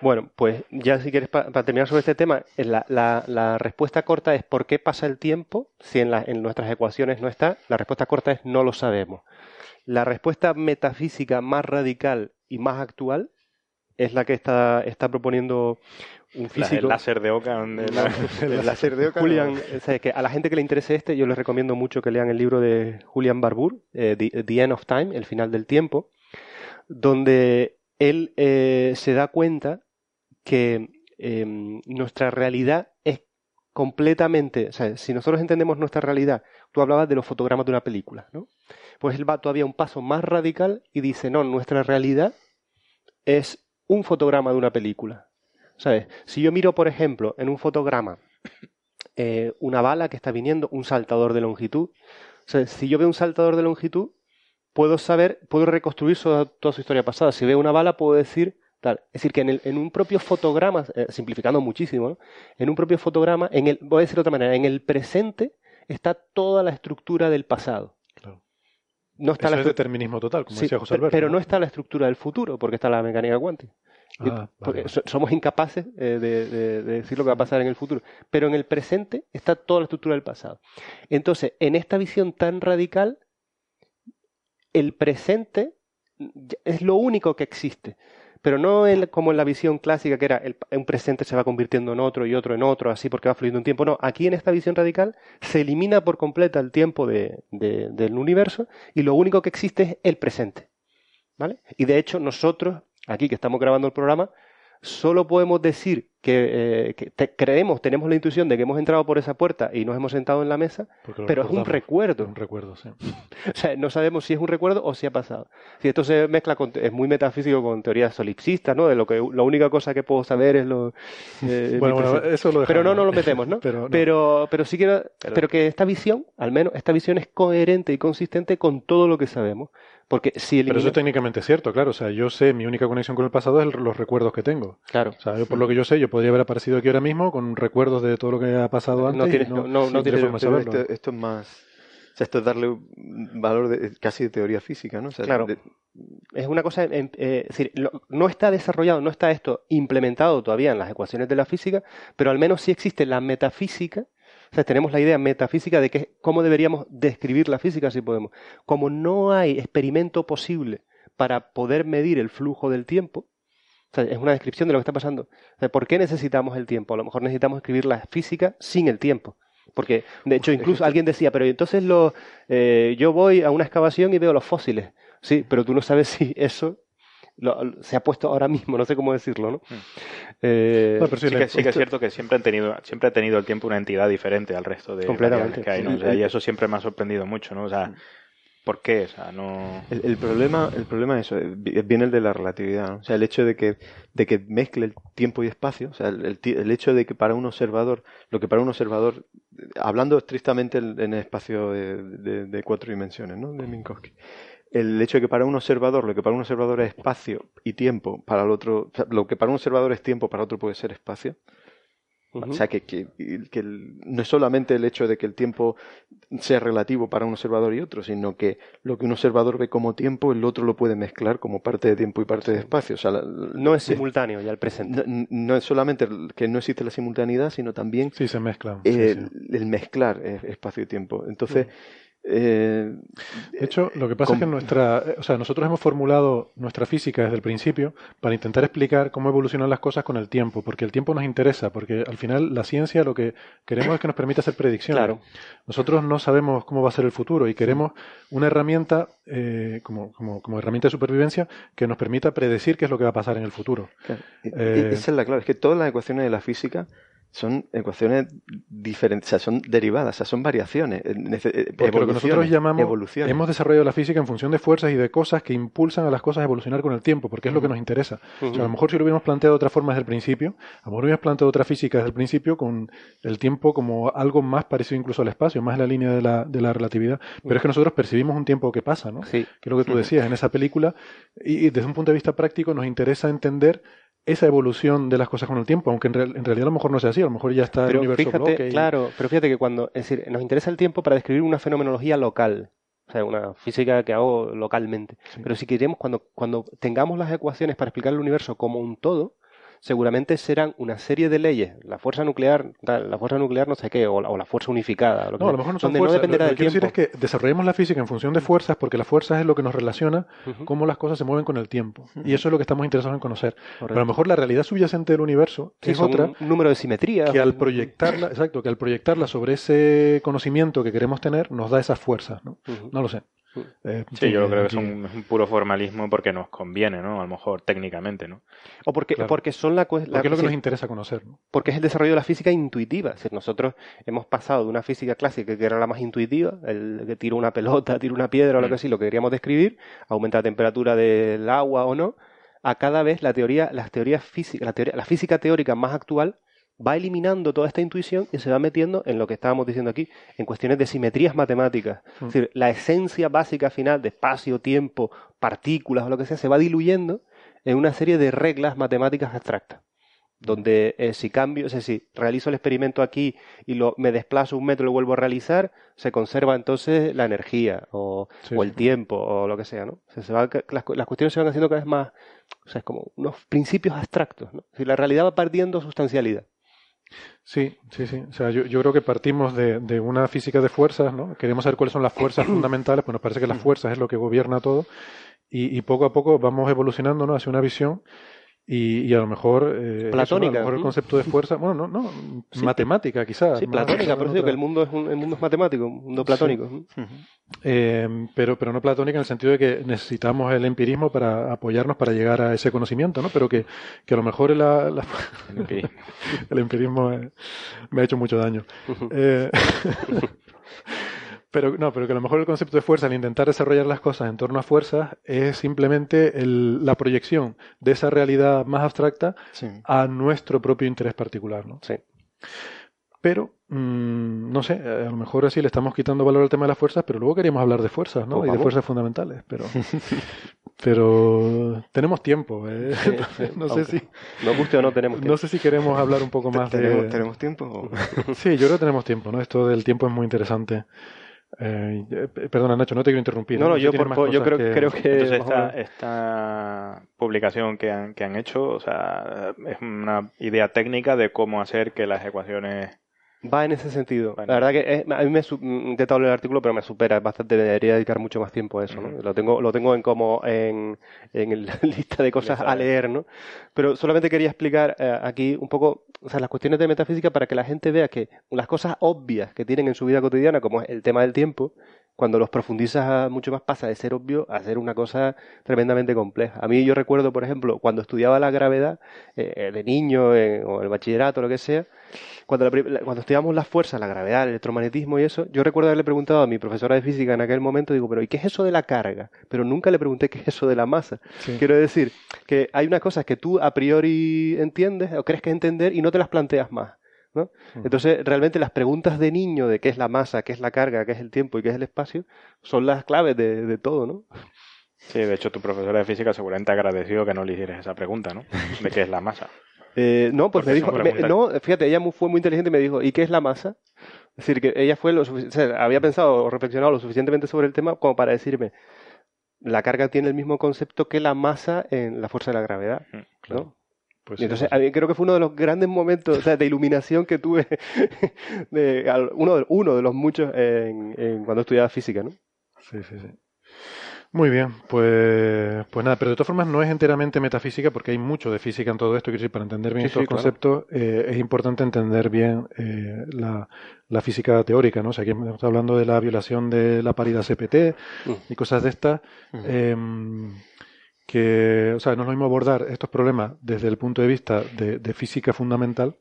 H: Bueno, pues ya si quieres, pa- para terminar sobre este tema, eh, la, la- la respuesta corta es ¿por qué pasa el tiempo si en, la- en nuestras ecuaciones no está? La respuesta corta es no lo sabemos. La respuesta metafísica más radical y más actual es la que está, está proponiendo un físico.
G: el láser de la-
E: el láser de Ockham,
H: Julian, o sea, que a la gente que le interese este, yo les recomiendo mucho que lean el libro de Julian Barbour, eh, The, The End of Time, El final del tiempo, donde él eh, se da cuenta que eh, nuestra realidad es completamente, o sea, si nosotros entendemos nuestra realidad, tú hablabas de los fotogramas de una película, ¿no? Pues él va todavía un paso más radical y dice, no, nuestra realidad es un fotograma de una película. ¿Sabes? Si yo miro, por ejemplo, en un fotograma eh, una bala que está viniendo, un saltador de longitud, sea, si yo veo un saltador de longitud, puedo saber, puedo reconstruir toda su historia pasada. Si veo una bala, puedo decir tal. Es decir, que en un propio fotograma, eh, simplificando muchísimo, ¿no? en un propio fotograma, en el, voy a decir de otra manera, en el presente está toda la estructura del pasado. No está
F: Eso
H: la
F: es determinismo total, como
H: Sí,
F: decía José Alberto.
H: pero no está la estructura del futuro, porque está la mecánica cuántica.
F: Ah, vale,
H: porque
F: vale.
H: somos incapaces eh, de, de- de decir lo que va a pasar en el futuro. Pero en el presente está toda la estructura del pasado. Entonces, en esta visión tan radical, el presente es lo único que existe. Pero no en- como en la visión clásica que era el, un presente se va convirtiendo en otro y otro en otro, así porque va fluyendo un tiempo. No, aquí en esta visión radical se elimina por completo el tiempo de- de- del universo y lo único que existe es el presente. ¿Vale? Y de hecho, nosotros, aquí que estamos grabando el programa, solo podemos decir que, eh, que te- creemos, tenemos la intuición de que hemos entrado por esa puerta y nos hemos sentado en la mesa, pero es un recuerdo.
F: Un recuerdo, sí.
H: O sea, no sabemos si es un recuerdo o si ha pasado. Si esto se mezcla con, es muy metafísico con teorías solipsistas, ¿no? De lo que la única cosa que puedo saber es lo. eh,
F: Bueno, eso lo
H: Pero no,
F: dejamos.
H: no lo metemos, ¿no?
F: Pero no.
H: pero, pero sí quiero, pero, que esta visión, al menos esta visión es coherente y consistente con todo lo que sabemos, porque si
F: Pero eso es técnicamente cierto, claro. O sea, yo sé, mi única conexión con el pasado es los recuerdos que tengo.
H: Claro.
F: O sea, yo por lo que yo sé, yo podría haber aparecido aquí ahora mismo con recuerdos de todo lo que ha pasado antes.
H: No tienes- no- no- tienes-
F: forma de
E: Pero
F: saberlo.
E: esto, esto es más. O sea, esto es darle un valor de- casi de teoría física, ¿no? O sea,
H: Claro.
E: de-
H: es una cosa, en- eh, es decir, lo- no está desarrollado, no está esto implementado todavía en las ecuaciones de la física, pero al menos sí existe la metafísica. O sea, tenemos la idea metafísica de que, cómo deberíamos describir la física si podemos. Como no hay experimento posible para poder medir el flujo del tiempo, o sea, es una descripción de lo que está pasando. O sea, ¿Por qué necesitamos el tiempo? A lo mejor necesitamos escribir la física sin el tiempo. Porque, de hecho, incluso alguien decía, pero entonces lo, eh, yo voy a una excavación y veo los fósiles. Sí, pero tú no sabes si eso lo- se ha puesto ahora mismo, no sé cómo decirlo, ¿no? Eh,
G: sí, que, sí que es cierto que siempre han tenido siempre ha tenido el tiempo una entidad diferente al resto de
H: Completamente.
G: que hay, ¿no? O sea, y eso siempre me ha sorprendido mucho, ¿no? O sea, ¿por qué? O sea, no...
E: El, el problema, el problema es eso, eh, vi- viene el de la relatividad, ¿no? O sea, el hecho de que, de que mezcle el tiempo y espacio, o sea, el, el hecho de que para un observador, lo que para un observador, hablando estrictamente en, en el espacio de, de- de cuatro dimensiones, ¿no? De Minkowski. El hecho de que para un observador, lo que para un observador es espacio y tiempo, para el otro, o sea, lo que para un observador es tiempo, para otro puede ser espacio. O sea, que, que, que el- no es solamente el hecho de que el tiempo sea relativo para un observador y otro, sino que lo que un observador ve como tiempo, el otro lo puede mezclar como parte de tiempo y parte de espacio. O sea, la-
H: no es simultáneo ya el presente.
E: no, no es solamente que no existe la simultaneidad, sino también
F: Sí, se mezclan.
E: eh,
F: sí, sí.
E: el mezclar espacio y tiempo. Entonces, eh,
F: De hecho, lo que pasa es que nuestra, eh, o sea, nosotros hemos formulado nuestra física desde el principio para intentar explicar cómo evolucionan las cosas con el tiempo, porque el tiempo nos interesa, porque al final la ciencia lo que queremos es que nos permita hacer predicciones.
H: Claro.
F: Nosotros no sabemos cómo va a ser el futuro y queremos una herramienta eh, como, como, como herramienta de supervivencia que nos permita predecir qué es lo que va a pasar en el futuro.
E: Claro, e-
F: Eh,
E: Esa es la clave, es que todas las ecuaciones de la física son ecuaciones diferentes, o sea, son derivadas, o sea, son variaciones, eh, eh,
F: Porque lo que nosotros llamamos,
E: evoluciones.
F: hemos desarrollado la física en función de fuerzas y de cosas que impulsan a las cosas a evolucionar con el tiempo, porque es lo que nos interesa. O sea, a lo mejor si lo hubiéramos planteado de otra forma desde el principio, a lo mejor hubiéramos planteado otra física desde el principio con el tiempo como algo más parecido incluso al espacio, más en la línea de la, de la relatividad. Pero es que nosotros percibimos un tiempo que pasa, ¿no?
H: Sí.
F: Que es lo que tú decías en esa película, y, y desde un punto de vista práctico nos interesa entender esa evolución de las cosas con el tiempo, aunque en, real- en realidad a lo mejor no sea así, a lo mejor ya está el
H: Pero
F: universo
H: fíjate,
F: bloque y-
H: claro, pero fíjate que cuando, es decir, nos interesa el tiempo para describir una fenomenología local, o sea, una física que hago localmente. Pero si queremos, cuando, cuando tengamos las ecuaciones para explicar el universo como un todo, seguramente serán una serie de leyes, la fuerza nuclear, la fuerza nuclear no sé qué, o la, o la fuerza unificada, lo que
F: No, a lo mejor no
H: donde
F: fuerzas.
H: no dependerá
F: lo,
H: del
F: que quiero decir es que desarrollemos la física en función de fuerzas, porque las fuerzas es lo que nos relaciona cómo las cosas se mueven con el tiempo. Y eso es lo que estamos interesados en conocer. Pero a lo mejor la realidad subyacente del universo
H: Sí,
F: es otra.
H: un número de simetrías.
F: Que al proyectarla, exacto, que al proyectarla sobre ese conocimiento que queremos tener, nos da esas fuerzas, ¿no? No lo sé. Eh,
G: Sí, yo creo que es un, es un puro formalismo porque nos conviene, ¿no? A lo mejor técnicamente, ¿no?
H: O porque,
F: Claro.
H: porque son la, cue- la
F: Porque es lo que nos interesa conocer, ¿no?
H: porque es el desarrollo de la física intuitiva. Es decir, nosotros hemos pasado de una física clásica que era la más intuitiva, el que tira una pelota, tira una piedra o lo que sea, lo que queríamos describir, aumenta la temperatura del agua o no, a cada vez la teoría, las teorías físicas, la, teoría, la física teórica más actual va eliminando toda esta intuición y se va metiendo en lo que estábamos diciendo aquí, en cuestiones de simetrías matemáticas.
F: Mm.
H: Es decir, la esencia básica final de espacio, tiempo, partículas o lo que sea, se va diluyendo en una serie de reglas matemáticas abstractas donde eh, si cambio, o sea, si realizo el experimento aquí y lo, me desplazo un metro y lo vuelvo a realizar, se conserva entonces la energía o,
F: Sí,
H: o el tiempo o lo que sea, ¿no? O sea, se va, las, cu- las cuestiones se van haciendo cada vez más, o sea, es como unos principios abstractos, ¿no? Si la realidad va perdiendo sustancialidad.
F: Sí, sí, sí. O sea, yo, yo creo que partimos de, de una física de fuerzas, ¿no? Queremos saber cuáles son las fuerzas fundamentales, pues nos parece que las fuerzas es lo que gobierna todo y, y poco a poco vamos evolucionando, ¿no? Hacia una visión Y, y a lo mejor, eh, eso, ¿no?
H: Platónica,
F: a lo mejor el concepto de fuerza, bueno, no, no,
H: Sí.
F: matemática quizás.
H: Sí, platónica, por eso digo que el mundo es un, el mundo es matemático, un mundo platónico.
F: Eh, pero, pero no platónica en el sentido de que necesitamos el empirismo para apoyarnos para llegar a ese conocimiento, ¿no? Pero que, que a lo mejor la- la-
G: El empirismo.
F: el empirismo eh, me ha hecho mucho daño. Eh, pero no, pero que a lo mejor el concepto de fuerza, al intentar desarrollar las cosas en torno a fuerzas, es simplemente el- la proyección de esa realidad más abstracta
E: Sí.
F: a nuestro propio interés particular, ¿no?
H: Sí.
F: Pero, mm, no sé, a lo mejor así le estamos quitando valor al tema de las fuerzas, pero luego queríamos hablar de fuerzas, ¿no? Y de fuerzas fundamentales, pero, pero tenemos tiempo, ¿eh? No sé si,
H: Nos guste o no tenemos
F: no
H: tiempo.
F: sé si queremos hablar un poco más
E: ¿Tenemos,
F: de...
E: ¿Tenemos tiempo?
F: Sí, yo creo que tenemos tiempo, ¿no? Esto del tiempo es muy intereste. Eh, eh, perdona, Nacho, no te quiero interrumpir.
H: No, no, yo, por, yo creo, creo que...
G: Entonces esta, esta publicación que han, que han hecho, o sea, es una idea técnica de cómo hacer que las ecuaciones
H: Va en ese sentido.
G: Bueno.
H: La verdad que es- a mí me he intentado leer el artículo, pero me supera bastante. Debería dedicar mucho más tiempo a eso. ¿no? Lo tengo, lo tengo en como en, en la lista de cosas a leer, ¿no? Pero solamente quería explicar eh, aquí un poco, o sea, las cuestiones de metafísica para que la gente vea que las cosas obvias que tienen en su vida cotidiana, como es el tema del tiempo, cuando los profundizas mucho más pasa de ser obvio a ser una cosa tremendamente compleja. A mí yo recuerdo, por ejemplo, cuando estudiaba la gravedad eh, de niño eh, o el bachillerato, lo que sea, cuando, la cuando estudiamos las fuerzas, la gravedad, el electromagnetismo y eso, yo recuerdo haberle preguntado a mi profesora de física en aquel momento, digo, pero ¿y qué es eso de la carga? Pero nunca le pregunté qué es eso de la masa.
F: Sí.
H: Quiero decir que hay unas cosas que tú a priori entiendes o crees que entender y no te las planteas más. ¿No? Entonces, realmente las preguntas de niño de qué es la masa, qué es la carga, qué es el tiempo y qué es el espacio, son las claves de, de todo, ¿no?
G: Sí, de hecho tu profesora de física seguramente agradeció que no le hicieras esa pregunta, ¿no? De qué es la masa.
H: Eh, no, pues
G: Porque
H: me dijo, me- no, fíjate, ella fue muy inteligente y me dijo, ¿y qué es la masa? Es decir, que ella fue lo o sea, había pensado o reflexionado lo suficientemente sobre el tema como para decirme, la carga tiene el mismo concepto que la masa en la fuerza de la gravedad, ¿no?
F: Pues
H: Y entonces,
F: sí.
H: creo que fue uno de los grandes momentos o sea, de iluminación que tuve, de, uno, de, uno de los muchos en, en cuando estudiaba física, ¿no?
F: Sí, sí, sí. Muy bien, pues, pues nada, pero de todas formas no es enteramente metafísica porque hay mucho de física en todo esto. Quiero decir, para entender bien
H: Sí,
F: estos
H: sí, claro.
F: conceptos eh, es importante entender bien eh, la, la física teórica, ¿no? O sea, aquí estamos hablando de la violación de la paridad CPT
H: Mm.
F: y cosas de estas. Que, o sea, no es lo mismo abordar estos problemas desde el punto de vista de, de física fundamental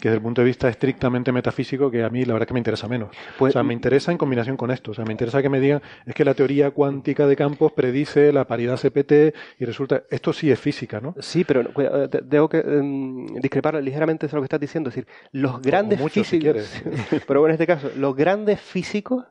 F: que desde el punto de vista estrictamente metafísico, que a mí la verdad que me interesa menos.
H: Pues-
F: o sea, me interesa en combinación con esto. O sea, me interesa que me digan, es que la teoría cuántica de campos predice la paridad CPT y resulta, esto sí es física, ¿no?
H: Sí, pero te- tengo que em, discrepar ligeramente de lo que estás diciendo. Es decir, los grandes
F: mucho, si
H: físicos. pero bueno, en este caso, los grandes físicos,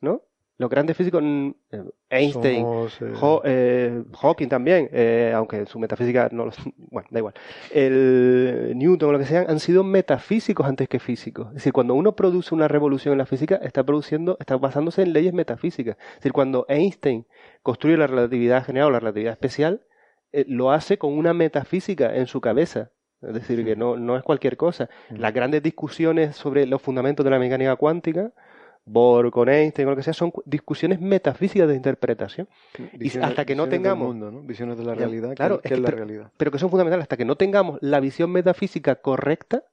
H: ¿no? Los grandes físicos, mm, eh, Einstein,
F: Somos, eh,
H: eh, Hawking también, eh, aunque su metafísica no lo. Bueno, da igual. El Newton o lo que sean han sido metafísicos antes que físicos. Es decir, cuando uno produce una revolución en la física, está produciendo, está basándose en leyes metafísicas. Es decir, cuando Einstein construye la relatividad general o la relatividad especial, lo hace con una metafísica en su cabeza. Es decir, que no, no es cualquier cosa. Las grandes discusiones sobre los fundamentos de la mecánica cuántica, Bohr con Einstein o lo que sea, son cu- discusiones metafísicas de interpretación. Y hasta que no
E: visiones del
H: tengamos
E: mundo, ¿no? Visiones de la realidad. ¿qué-
H: claro,
E: ¿qué,
H: es
E: es,
H: que-
E: la
H: pero-
E: realidad?
H: pero que son fundamentales hasta que no tengamos la visión metafísica correcta,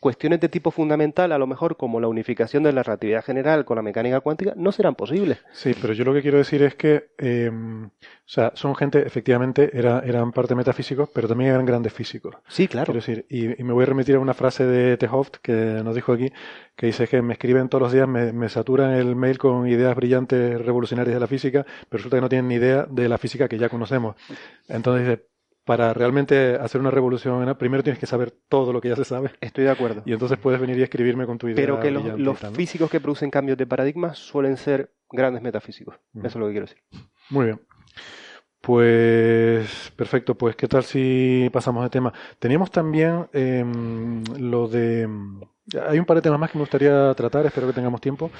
H: cuestiones de tipo fundamental, a lo mejor como la unificación de la relatividad general con la mecánica cuántica, no serán posibles.
F: Sí, pero yo lo que quiero decir es que, eh, o sea, son gente, efectivamente, era, eran parte metafísicos, pero también eran grandes físicos.
H: Sí, claro.
F: Quiero decir, y, y me voy a remitir a una frase de Tehoft que nos dijo aquí, que dice que me escriben todos los días, me, me saturan el mail con ideas brillantes revolucionarias de la física, pero resulta que no tienen ni idea de la física que ya conocemos. Entonces dice, para realmente hacer una revolución, primero tienes que saber todo lo que ya se sabe.
H: Estoy de acuerdo.
F: Y entonces puedes venir y escribirme con tu idea.
H: Pero que los,
F: brillante y
H: los
F: tal, ¿no?
H: físicos que producen cambios de paradigma suelen ser grandes metafísicos.
F: Mm.
H: Eso es lo que quiero decir.
F: Muy bien. Pues perfecto, pues qué tal si pasamos de tema. Teníamos también em, lo de... Hay un par de temas más que me gustaría tratar, espero que tengamos tiempo.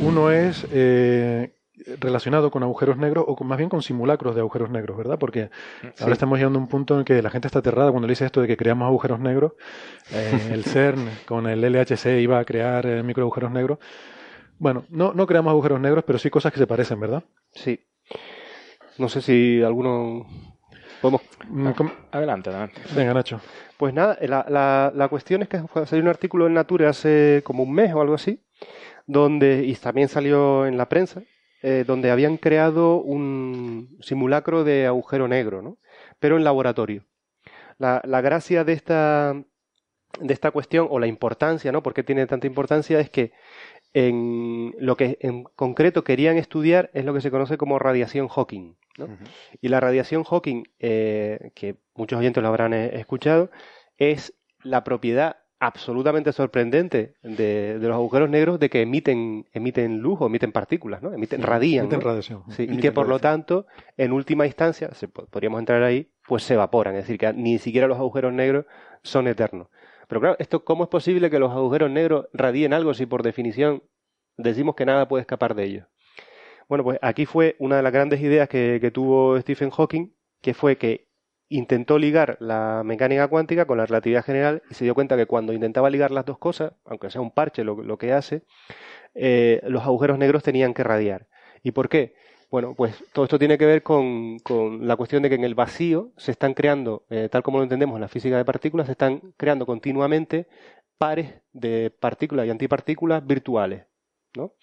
F: Uno es eh, relacionado con agujeros negros o con, más bien con simulacros de agujeros negros, ¿verdad? Porque
H: Sí.
F: ahora estamos llegando a un punto en que la gente está aterrada cuando le dice esto de que creamos agujeros negros. Eh, el CERN con el LHC iba a crear eh, microagujeros negros. Bueno, no, no creamos agujeros negros, pero sí cosas que se parecen, ¿verdad?
H: Sí. No sé si alguno... Podemos...
F: Mm, com-
G: Adelante, adelante.
F: Venga, Nacho.
H: Pues nada, la, la- la cuestión es que salió un artículo en Nature hace como un mes o algo así, donde, y también salió en la prensa, eh, donde habían creado un simulacro de agujero negro, ¿no? Pero en laboratorio. La, la gracia de esta, de esta cuestión, o la importancia, ¿no? ¿Por qué tiene tanta importancia? Es que en lo que en concreto querían estudiar es lo que se conoce como radiación Hawking. ¿no? Y la radiación Hawking, eh, que muchos oyentes lo habrán eh, escuchado, es la propiedad absolutamente sorprendente de, de los agujeros negros de que emiten, emiten luz o emiten partículas, ¿no? Emiten, radian.
F: Emiten
H: ¿no?
F: radiación.
H: Sí, y que por lo tanto, en última instancia, se, po- podríamos entrar ahí, pues se evaporan. Es decir, que ni siquiera los agujeros negros son eternos. Pero claro, esto ¿cómo es posible que los agujeros negros radien algo si por definición decimos que nada puede escapar de ellos? Bueno, pues aquí fue una de las grandes ideas que, que tuvo Stephen Hawking, que fue que intentó ligar la mecánica cuántica con la relatividad general y se dio cuenta que cuando intentaba ligar las dos cosas, aunque sea un parche lo, que hace, eh, los agujeros negros tenían que radiar. ¿Y por qué? Bueno, pues todo esto tiene que ver con, con la cuestión de que en el vacío se están creando, eh, tal como lo entendemos en la física de partículas, se están creando continuamente pares de partículas y antipartículas virtuales, ¿no?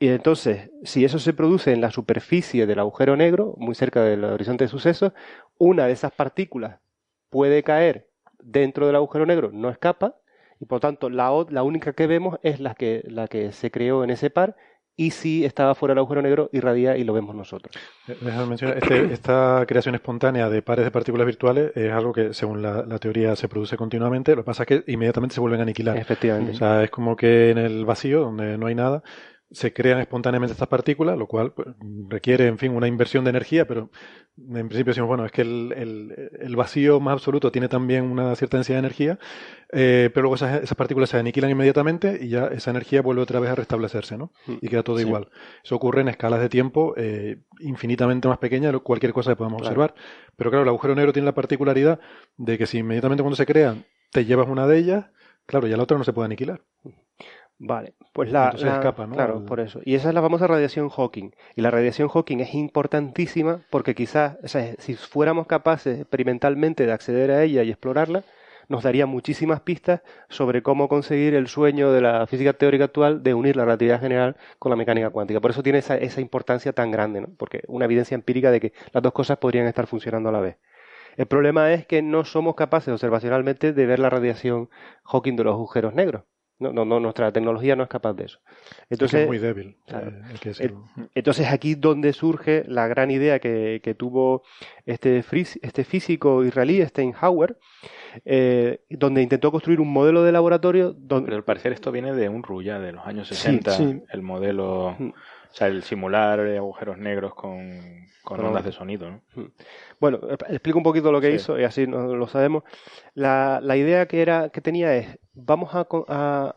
H: Y entonces, si eso se produce en la superficie del agujero negro, muy cerca del horizonte de sucesos, una de esas partículas puede caer dentro del agujero negro, no escapa, y por tanto la, la única que vemos es la que, la que se creó en ese par, y si estaba fuera del agujero negro, irradia y lo vemos nosotros.
F: Eh, Déjame mencionar, este- esta creación espontánea de pares de partículas virtuales es algo que, según la, la teoría, se produce continuamente. Lo que pasa es que inmediatamente se vuelven a aniquilar.
H: Efectivamente.
F: O sea, es como que en el vacío, donde no hay nada, se crean espontáneamente estas partículas, lo cual pues, requiere, en fin, una inversión de energía, pero en principio decimos, bueno, es que el, el- el vacío más absoluto tiene también una cierta densidad de energía, eh, pero luego esas, esas partículas se aniquilan inmediatamente y ya esa energía vuelve otra vez a restablecerse, ¿no? Y queda todo
H: Sí.
F: igual. Eso ocurre en escalas de tiempo eh, infinitamente más pequeñas de cualquier cosa que podamos
H: Claro.
F: observar. Pero claro, el agujero negro tiene la particularidad de que si inmediatamente cuando se crean te llevas una de ellas, claro, ya la otra no se puede aniquilar.
H: Vale, pues la, la-
F: escapa, ¿no?
H: Claro, por eso. Y esa es la famosa radiación Hawking. Y la radiación Hawking es importantísima porque quizás, o sea, si fuéramos capaces experimentalmente de acceder a ella y explorarla, nos daría muchísimas pistas sobre cómo conseguir el sueño de la física teórica actual de unir la relatividad general con la mecánica cuántica. Por eso tiene esa, esa importancia tan grande, ¿no? Porque una evidencia empírica de que las dos cosas podrían estar funcionando a la vez. El problema es que no somos capaces observacionalmente de ver la radiación Hawking de los agujeros negros. No, no, no, nuestra tecnología no es capaz de eso. Entonces,
F: es muy débil.
H: claro.
F: eh, que decirlo.
H: entonces aquí donde surge la gran idea que, que tuvo este, fris- este físico israelí, Steinhauer, eh, donde intentó construir un modelo de laboratorio donde...
G: Pero al parecer esto viene de un RUYA de los años
H: Sí,
G: 60,
H: sí.
G: el modelo,
H: Mm.
G: O sea, el simular eh, agujeros negros con, con ondas de sonido, ¿no?
H: Mm. Bueno, eh, explico un poquito lo que
G: Sí.
H: hizo y así no- lo sabemos. La, la idea que, era, que tenía es, vamos a, a-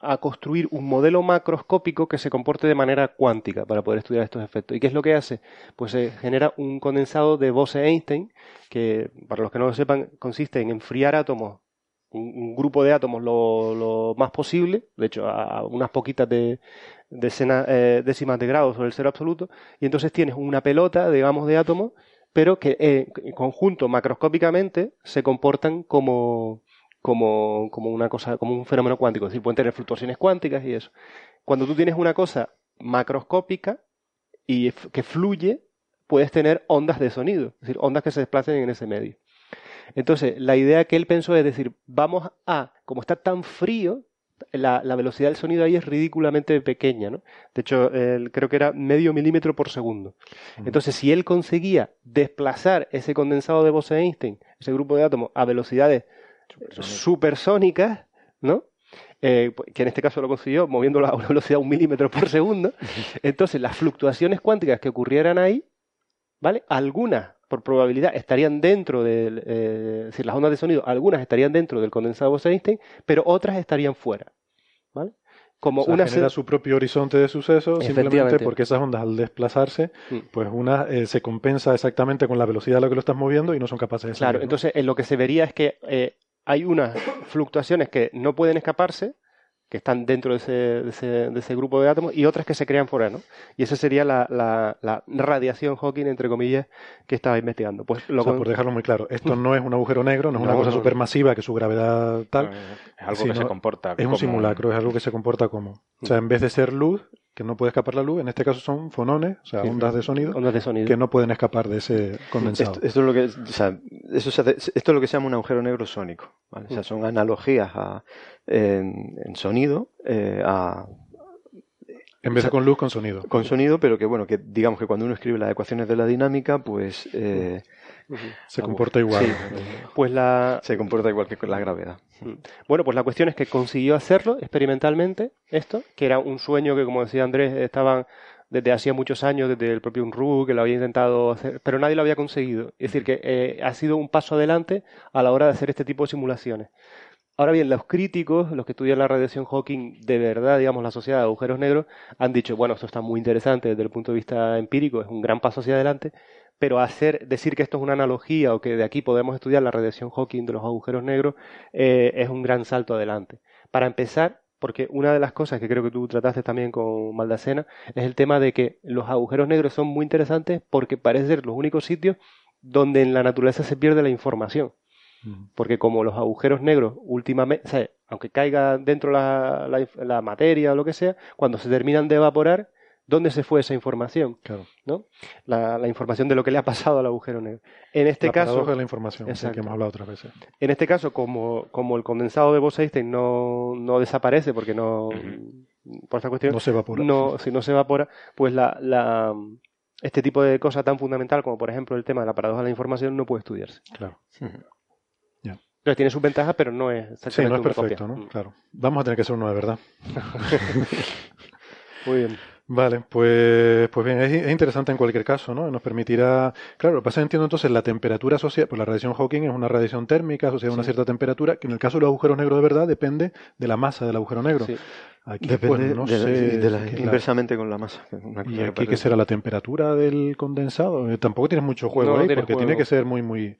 H: a construir un modelo macroscópico que se comporte de manera cuántica para poder estudiar estos efectos. ¿Y qué es lo que hace? Pues se genera un condensado de Bose-Einstein, que para los que no lo sepan, consiste en enfriar átomos, un, grupo de átomos lo, más posible, de hecho a unas poquitas de, decena- eh, décimas de grado sobre el cero absoluto, y entonces tienes una pelota, digamos, de átomos, pero que eh, en conjunto macroscópicamente se comportan como, como, como una cosa, como un fenómeno cuántico, es decir, pueden tener fluctuaciones cuánticas y eso. Cuando tú tienes una cosa macroscópica y que fluye, puedes tener ondas de sonido, es decir, ondas que se desplacen en ese medio. Entonces, la idea que él pensó es decir, vamos a, como está tan frío, la, la velocidad del sonido ahí es ridículamente pequeña, ¿no? De hecho, él creo que era medio milímetro por segundo. Entonces, si él conseguía desplazar ese condensado de Bose-Einstein, ese grupo de átomos, a velocidades supersónicas, ¿no? Eh, que en este caso lo consiguió moviéndolo a una velocidad de un milímetro por segundo. Entonces, las fluctuaciones cuánticas que ocurrieran ahí, ¿vale? Algunas, por probabilidad, estarían dentro del, eh, es decir, las ondas de sonido, algunas estarían dentro del condensado Bose-Einstein, pero otras estarían fuera, ¿vale? Como
F: O sea,
H: una
F: genera
H: se-
F: su propio horizonte de sucesos simplemente porque esas ondas al desplazarse,
H: Mm.
F: pues una eh, se compensa exactamente con la velocidad a la que lo estás moviendo y no son capaces de
H: Claro,
F: salir, ¿no?
H: entonces eh, lo que se vería es que eh, hay unas fluctuaciones que no pueden escaparse, que están dentro de ese, de ese, de ese grupo de átomos y otras que se crean fuera, ¿no? Y esa sería la, la, la radiación Hawking, entre comillas, que estaba investigando. Pues lo
F: O sea,
H: con-
F: por dejarlo muy claro, esto no es un agujero negro, no es una cosa
H: no,
F: supermasiva que su gravedad tal.
G: Es algo que se comporta
F: Es un simulacro, es algo que se comporta como. O sea, en vez de ser luz, que no puede escapar la luz, en este caso son fonones, o sea,
H: Sí.
F: ondas de sonido,
H: Ondas de sonido.
F: que no pueden escapar de ese condensado.
E: Esto, esto es lo que, o sea, eso se hace- esto es lo que se llama un agujero negro sónico. ¿vale? O sea, son analogías a- en, en sonido eh, a,
F: En vez de con luz, con sonido.
E: con sonido, pero que bueno, que digamos que cuando uno escribe las ecuaciones de la dinámica, pues eh,
F: Se comporta igual.
E: sí,
H: Pues la,
E: se comporta igual que con la gravedad.
H: Bueno, pues la cuestión es que consiguió hacerlo experimentalmente, esto, que era un sueño que, como decía Andrés, estaban desde hacía muchos años, desde el propio Unruh, que lo había intentado hacer, pero nadie lo había conseguido. Es decir, que eh, ha sido un paso adelante a la hora de hacer este tipo de simulaciones. Ahora bien, los críticos, los que estudian la radiación Hawking, de verdad, digamos, la sociedad de agujeros negros, han dicho, bueno, esto está muy interesante desde el punto de vista empírico, es un gran paso hacia adelante, pero hacer, decir que esto es una analogía o que de aquí podemos estudiar la radiación Hawking de los agujeros negros eh, es un gran salto adelante. Para empezar, porque una de las cosas que creo que tú trataste también con Maldacena es el tema de que los agujeros negros son muy interesantes porque parecen ser los únicos sitios donde en la naturaleza se pierde la información. Porque como los agujeros negros últimamente, o sea, aunque caiga dentro la, la, la materia o lo que sea, cuando se terminan de evaporar, ¿dónde se fue esa información?
F: Claro.
H: ¿No? La, la información de lo que le ha pasado al agujero negro. En este
F: la
H: caso,
F: paradoja de la información, esa que
H: Exacto.
F: hemos hablado otras veces.
H: en este caso, como, como el condensado de Bose-Einstein no, no desaparece porque no, por esta cuestión,
F: No se evapora.
H: no- si no se evapora, pues la, la, este tipo de cosa tan fundamental como por ejemplo el tema de la paradoja de la información no puede estudiarse.
F: Claro.
H: Tiene sus ventajas, pero no es
F: Sí, no es perfecto,
H: copia.
F: ¿no? Claro. Vamos a tener que hacer uno de verdad.
H: Muy bien.
F: Vale, pues, pues bien, es, es interesante en cualquier caso, ¿no? Nos permitirá, claro, lo que pasa es que entiendo entonces la temperatura asociada, pues la radiación Hawking es una radiación térmica asociada a una cierta temperatura, que en el caso de los agujeros negros de verdad depende de la masa del agujero negro.
H: Sí.
F: Aquí,
E: Depende
F: pues, no
E: de,
F: sé,
E: de la- inversamente con la masa.
F: ¿Y aquí qué será la temperatura del condensado? Eh, tampoco tienes mucho juego
H: No,
F: ahí, porque
H: juego.
F: tiene que ser muy, muy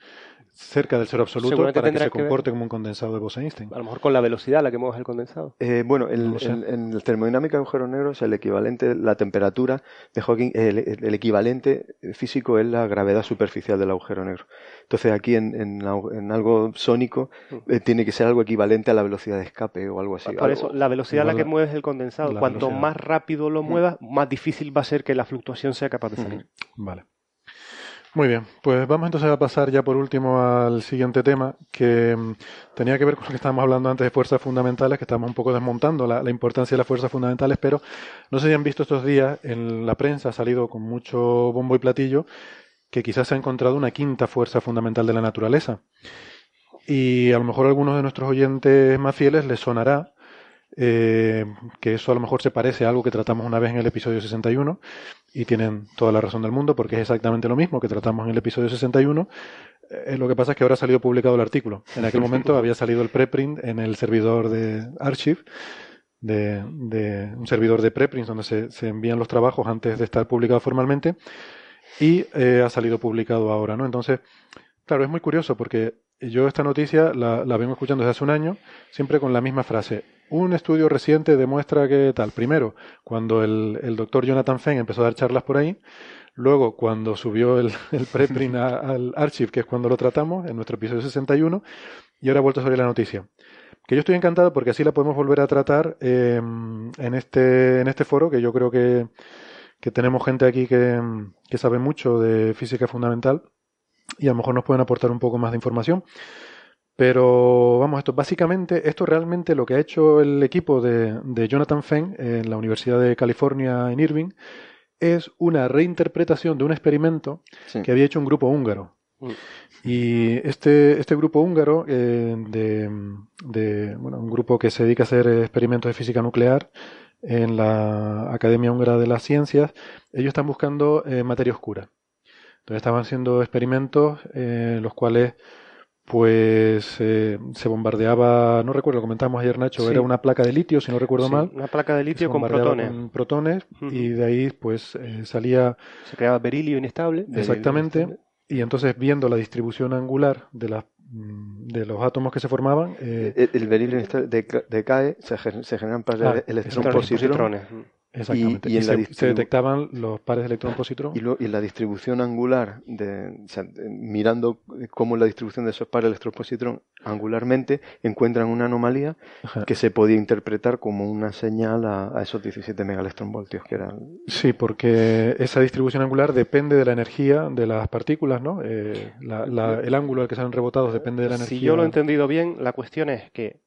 F: cerca del cero absoluto para que se
H: que
F: comporte como un condensado de Bose-Einstein.
H: A lo mejor con la velocidad a la que mueves el condensado.
E: Eh, bueno, el-
F: No lo sé.
E: en, en la termodinámica de agujeros negros, el equivalente, la temperatura de Hawking, el, equivalente físico es la gravedad superficial del agujero negro. Entonces aquí en, en au- en algo sónico eh, tiene que ser algo equivalente a la velocidad de escape o algo así.
H: Por
E: Algo-
H: eso, la velocidad a la que
F: la-
H: mueves el condensado, cuanto
F: velocidad.
H: más rápido lo muevas, más difícil va a ser que la fluctuación sea capaz de salir.
F: Vale. Muy bien, pues vamos entonces a pasar ya por último al siguiente tema, que mm, tenía que ver con lo que estábamos hablando antes de fuerzas fundamentales, que estamos un poco desmontando la, importancia de las fuerzas fundamentales, pero no si han visto estos días, en la prensa ha salido con mucho bombo y platillo, que quizás se ha encontrado una quinta fuerza fundamental de la naturaleza. Y a lo mejor a algunos de nuestros oyentes más fieles les sonará eh, que eso a lo mejor se parece a algo que tratamos una vez en el episodio 61 y tienen toda la razón del mundo porque es exactamente lo mismo que tratamos en el episodio 61. Eh, lo que pasa es que ahora ha salido publicado el artículo. En aquel momento había salido el preprint en el servidor de Archive, de, de un servidor de preprints donde se, se envían los trabajos antes de estar publicado formalmente y eh, ha salido publicado ahora, ¿no? Entonces, claro, es muy curioso porque yo esta noticia la, la vengo escuchando desde hace un año, siempre con la misma frase. Un estudio reciente demuestra que tal. Primero, cuando el, doctor Jonathan Fenn empezó a dar charlas por ahí. Luego, cuando subió el, preprint al archive, que es cuando lo tratamos, en nuestro episodio 61. Y ahora ha vuelto a salir la noticia. Que yo estoy encantado porque así la podemos volver a tratar eh, en, este, en este foro, que yo creo que, que tenemos gente aquí que, que sabe mucho de física fundamental y a lo mejor nos pueden aportar un poco más de información. Pero vamos, esto básicamente, esto realmente lo que ha hecho el equipo de, de Jonathan Fenn en la Universidad de California en Irving es una reinterpretación de un experimento
E: Sí.
F: que había hecho un grupo húngaro.
H: Mm.
F: Y este, este grupo húngaro, eh, de, de, bueno, un grupo que se dedica a hacer experimentos de física nuclear en la Academia Húngara de las Ciencias, ellos están buscando eh, materia oscura. Entonces estaban haciendo experimentos eh, en los cuales pues eh, se bombardeaba, no recuerdo, lo comentamos ayer Nacho,
H: Sí.
F: era una placa de litio, si no recuerdo
H: Sí,
F: mal.
H: Una placa de litio con protones.
F: con protones y de ahí pues eh, salía
H: Se creaba berilio inestable.
F: Exactamente. y entonces viendo la distribución angular de, las, mm, de los átomos que se formaban, eh,
E: El, el berilio deca- decae, se, gen- se generan pares
F: Ah,
E: de electrón
H: electrones,
E: positrón.
F: Exactamente,
E: y
F: se, detectaban los pares de electrón-positrón.
E: Y, la distribución angular, de, o sea, de- mirando cómo la distribución de esos pares electrón-positrón angularmente, encuentran una anomalía
F: Ajá.
E: que se podía interpretar como una señal a, a esos 17 megaelectronvoltios que eran.
F: Sí, porque esa distribución angular depende de la energía de las partículas, ¿no? Eh, la- la- el ángulo al que salen rebotados depende de la energía.
H: Si yo lo he entendido bien, la cuestión es que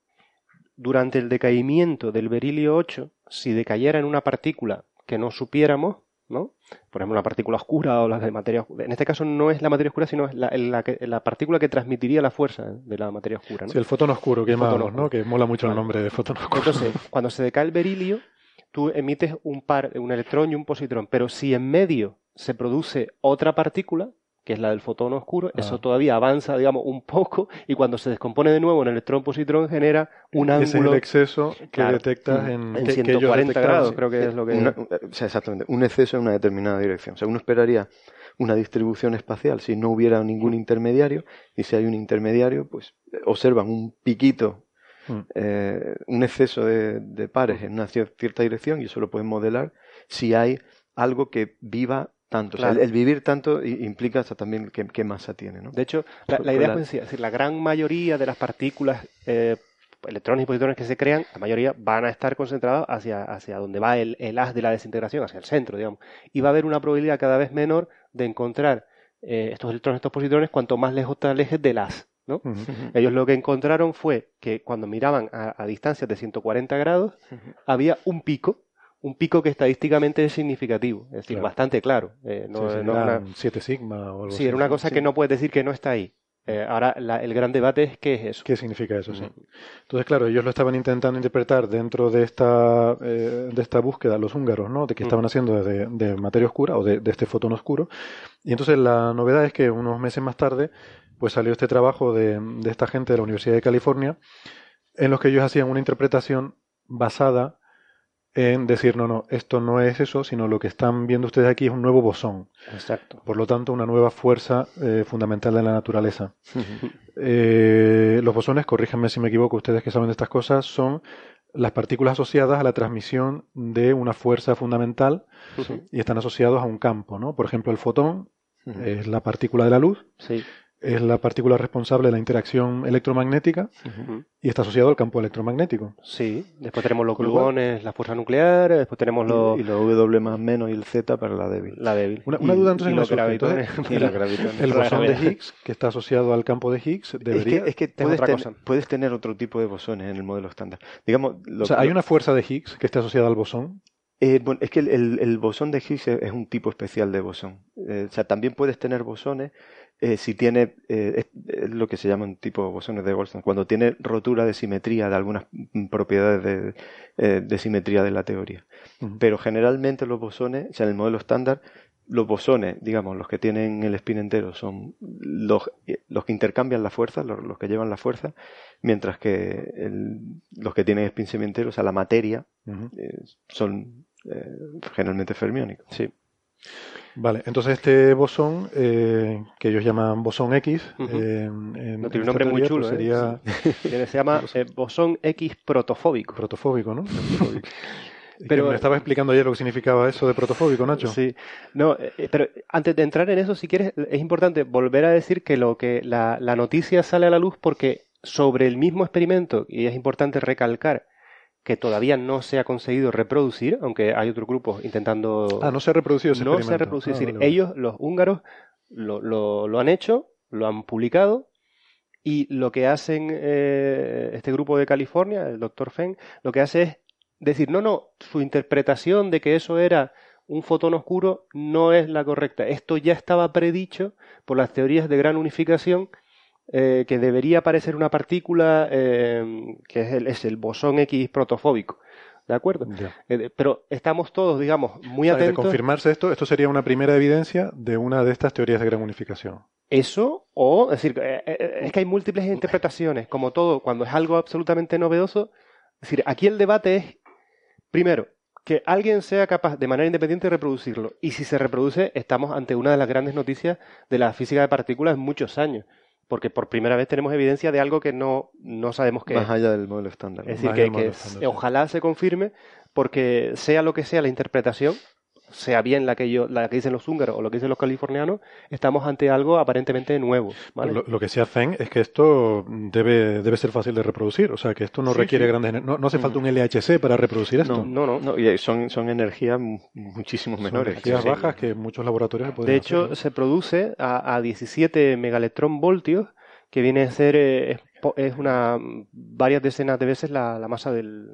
H: durante el decaimiento del berilio 8, si decayera en una partícula que no supiéramos, ¿no? Por ejemplo, una partícula oscura o la de materia oscura. En este caso no es la materia oscura, sino es la, la que- la partícula que transmitiría la fuerza de la materia oscura, ¿no?
F: Sí, el fotón oscuro que
H: fotón
F: ¿no? Que mola mucho el nombre de fotón oscuro.
H: Entonces, cuando se decae el berilio, tú emites un par, un electrón y un positrón, pero si en medio se produce otra partícula, que es la del fotón oscuro, eso
F: Ah.
H: todavía avanza, digamos, un poco, y cuando se descompone de nuevo en electrón-positrón genera un
F: Ese es
H: ángulo
F: el exceso que
H: Claro.
F: detectas
E: Mm.
F: en,
H: en
F: que- que ellos
H: 140
F: detectaban.
H: grados, creo que es lo que...
E: Una- o sea, exactamente, un exceso en una determinada dirección. O sea, uno esperaría una distribución espacial si no hubiera ningún intermediario, y si hay un intermediario, pues eh, observan un piquito,
F: Mm.
E: eh, un exceso de, de pares en una cier- cierta dirección, y eso lo pueden modelar si hay algo que viva tanto. O sea, el, el vivir tanto implica también qué, qué masa tiene, ¿no?
H: De hecho, la, la idea
E: la-
H: es decir, la gran mayoría de las partículas, eh, electrones y positrones que se crean, la mayoría van a estar concentrados hacia, hacia donde va el, el haz de la desintegración, hacia el centro, digamos. Y va a haber una probabilidad cada vez menor de encontrar eh, estos electrones, estos positrones, cuanto más lejos te alejes del haz, ¿no? Ellos lo que encontraron fue que cuando miraban a, a distancias de 140 grados, había un pico, un pico que estadísticamente es significativo, es decir,
F: Claro.
H: bastante claro. Eh, no,
F: Sí,
H: no una-
F: 7 sigma o algo
H: Sí,
F: así.
H: era una cosa que no puedes decir que no está ahí. Eh, ahora la- el gran debate es qué es eso.
F: ¿Qué significa eso? Sí. Entonces, claro, ellos lo estaban intentando interpretar dentro de esta, eh, de esta búsqueda, los húngaros, ¿no? De que estaban haciendo de, de materia oscura o de, de este fotón oscuro. Y entonces la novedad es que unos meses más tarde, pues salió este trabajo de, de esta gente de la Universidad de California, en los que ellos hacían una interpretación basada en decir, no, no, esto no es eso, sino lo que están viendo ustedes aquí es un nuevo bosón.
H: Exacto.
F: Por lo tanto, una nueva fuerza eh, fundamental de la naturaleza. Eh, los bosones, corríjanme si me equivoco, ustedes que saben de estas cosas, son las partículas asociadas a la transmisión de una fuerza fundamental y están asociados a un campo, ¿no? Por ejemplo, el fotón es la partícula de la luz,
H: Sí.
F: Es la partícula responsable de la interacción electromagnética y está asociado al campo electromagnético.
H: Sí. Después tenemos los gluones, la fuerza nuclear, después tenemos los,
E: Y, y lo W más menos y el Z para la débil.
H: la débil.
F: Una, una
H: Y-
F: duda entonces
H: y
F: me
H: los gravitones.
F: Entonces,
E: Y
F: el bosón de. Higgs, que está asociado al campo de Higgs,
E: Es
F: debería...
E: que, es que
H: es
E: puedes,
H: otra
E: ten-
H: cosa.
E: puedes tener otro tipo de bosones en el modelo estándar. Digamos, lo-
F: o sea, hay
E: lo-
F: una fuerza de Higgs que está asociada al bosón.
E: Eh, bueno, es que el, el- el bosón de Higgs es, es un tipo especial de bosón. Eh, o sea, también puedes tener bosones eh, si tiene eh, es, lo que se llaman tipo bosones de Goldstone, cuando tiene rotura de simetría de algunas propiedades de, eh, de simetría de la teoría. Pero generalmente los bosones, o sea, en el modelo estándar, los bosones, digamos, los que tienen el spin entero son los, los que intercambian la fuerza, los, los que llevan la fuerza, mientras que el- los que tienen spin semientero, o sea, la materia, son generalmente fermiónicos.
H: Sí.
F: Vale, entonces este bosón, eh, que ellos llaman bosón X, eh, en-
H: No tiene un nombre muy chulo,
F: pues
H: ¿eh?
F: sería
H: Tiene- Se llama eh, bosón X protofóbico.
F: protofóbico, ¿no? Protofóbico.
H: Pero-
F: me estaba explicando ayer lo que significaba eso de protofóbico, Nacho.
H: Sí, no, eh, pero antes de entrar en eso, si quieres, es importante volver a decir que lo que la, la noticia sale a la luz porque sobre el mismo experimento, y es importante recalcar que todavía no se ha conseguido reproducir, aunque hay otros grupos intentando...
F: Ah, no se ha reproducido ese
H: no se ha reproducido.
F: Ah,
H: es decir,
F: vale, vale.
H: ellos, los húngaros, lo, lo- lo han hecho, lo han publicado, y lo que hacen eh, este grupo de California, el doctor Feng, lo que hace es decir, no, no, su interpretación de que eso era un fotón oscuro no es la correcta. Esto ya estaba predicho por las teorías de gran unificación eh, que debería aparecer una partícula eh, que es el, es el bosón X protofóbico. ¿De acuerdo? Eh, pero estamos todos, digamos, muy
F: O sea, de
H: atentos.
F: confirmarse esto, esto sería una primera evidencia de una de estas teorías de gran unificación.
H: Eso, o, es decir, eh, es que hay múltiples interpretaciones, como todo, cuando es algo absolutamente novedoso. Es decir, aquí el debate es, primero, que alguien sea capaz de manera independiente de reproducirlo. Y si se reproduce, estamos ante una de las grandes noticias de la física de partículas en muchos años. Porque por primera vez tenemos evidencia de algo que no, no sabemos qué
E: Más
H: es.
E: allá del modelo estándar.
H: Es decir, que, que ojalá se confirme, porque sea lo que sea la interpretación, sea bien la que, yo, la que dicen los húngaros o lo que dicen los californianos, estamos ante algo aparentemente nuevo. ¿vale?
F: Lo, lo que sea Feng es que esto debe, debe ser fácil de reproducir, o sea, que esto no
E: Sí,
F: requiere
E: sí.
F: grandes... No, no hace falta un LHC para reproducir esto.
E: No, no, no. y son, son energías mu- muchísimo
F: Son
E: menores.
F: energías
E: Sí.
F: bajas que muchos laboratorios
H: De
F: podrían
H: hecho,
F: hacer,
H: se produce a, a 17 megaelectrón voltios, que viene a ser eh, es, una varias decenas de veces la, la masa del,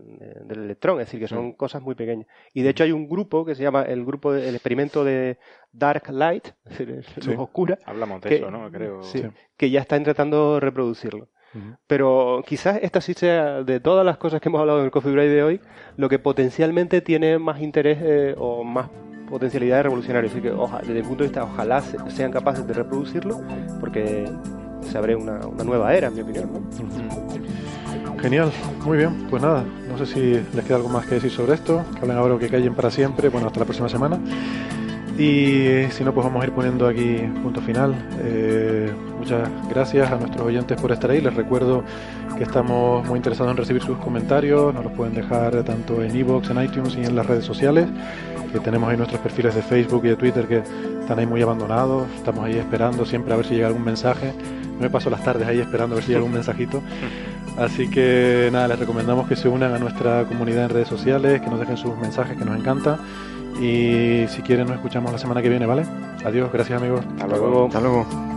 H: del electrón, es decir, que son cosas muy pequeñas. Y de hecho hay un grupo que se llama el grupo de- el experimento de Dark Light, es decir,
G: Sí.
H: luz oscura,
G: Hablamos de
H: que-
G: eso, ¿no? Creo.
H: sí, que ya está intentando de reproducirlo. Pero quizás esta sí sea, de todas las cosas que hemos hablado en el Coffee Break de hoy, lo que potencialmente tiene más interés eh, o más potencialidad de revolucionario. Así que oja- desde el punto de vista, ojalá se- sean capaces de reproducirlo, porque se abre una, una nueva era, en mi opinión.
F: Genial, muy bien. Pues nada, no sé si les queda algo más que decir sobre esto. Que hablen ahora o que callen para siempre. Bueno, hasta la próxima semana. Y si no, pues vamos a ir poniendo aquí punto final. Eh, muchas gracias a nuestros oyentes por estar ahí. Les recuerdo que estamos muy interesados en recibir sus comentarios. Nos los pueden dejar tanto en iVoox, en iTunes y en las redes sociales. Que tenemos ahí nuestros perfiles de Facebook y de Twitter que están ahí muy abandonados. Estamos ahí esperando siempre a ver si llega algún mensaje. Me paso las tardes ahí esperando a ver si llega algún mensajito. Así que nada, les recomendamos que se unan a nuestra comunidad en redes sociales, que nos dejen sus mensajes, que nos encanta. Y si quieren, nos escuchamos la semana que viene, ¿vale? Adiós, gracias amigos.
G: Hasta luego.
E: Hasta luego.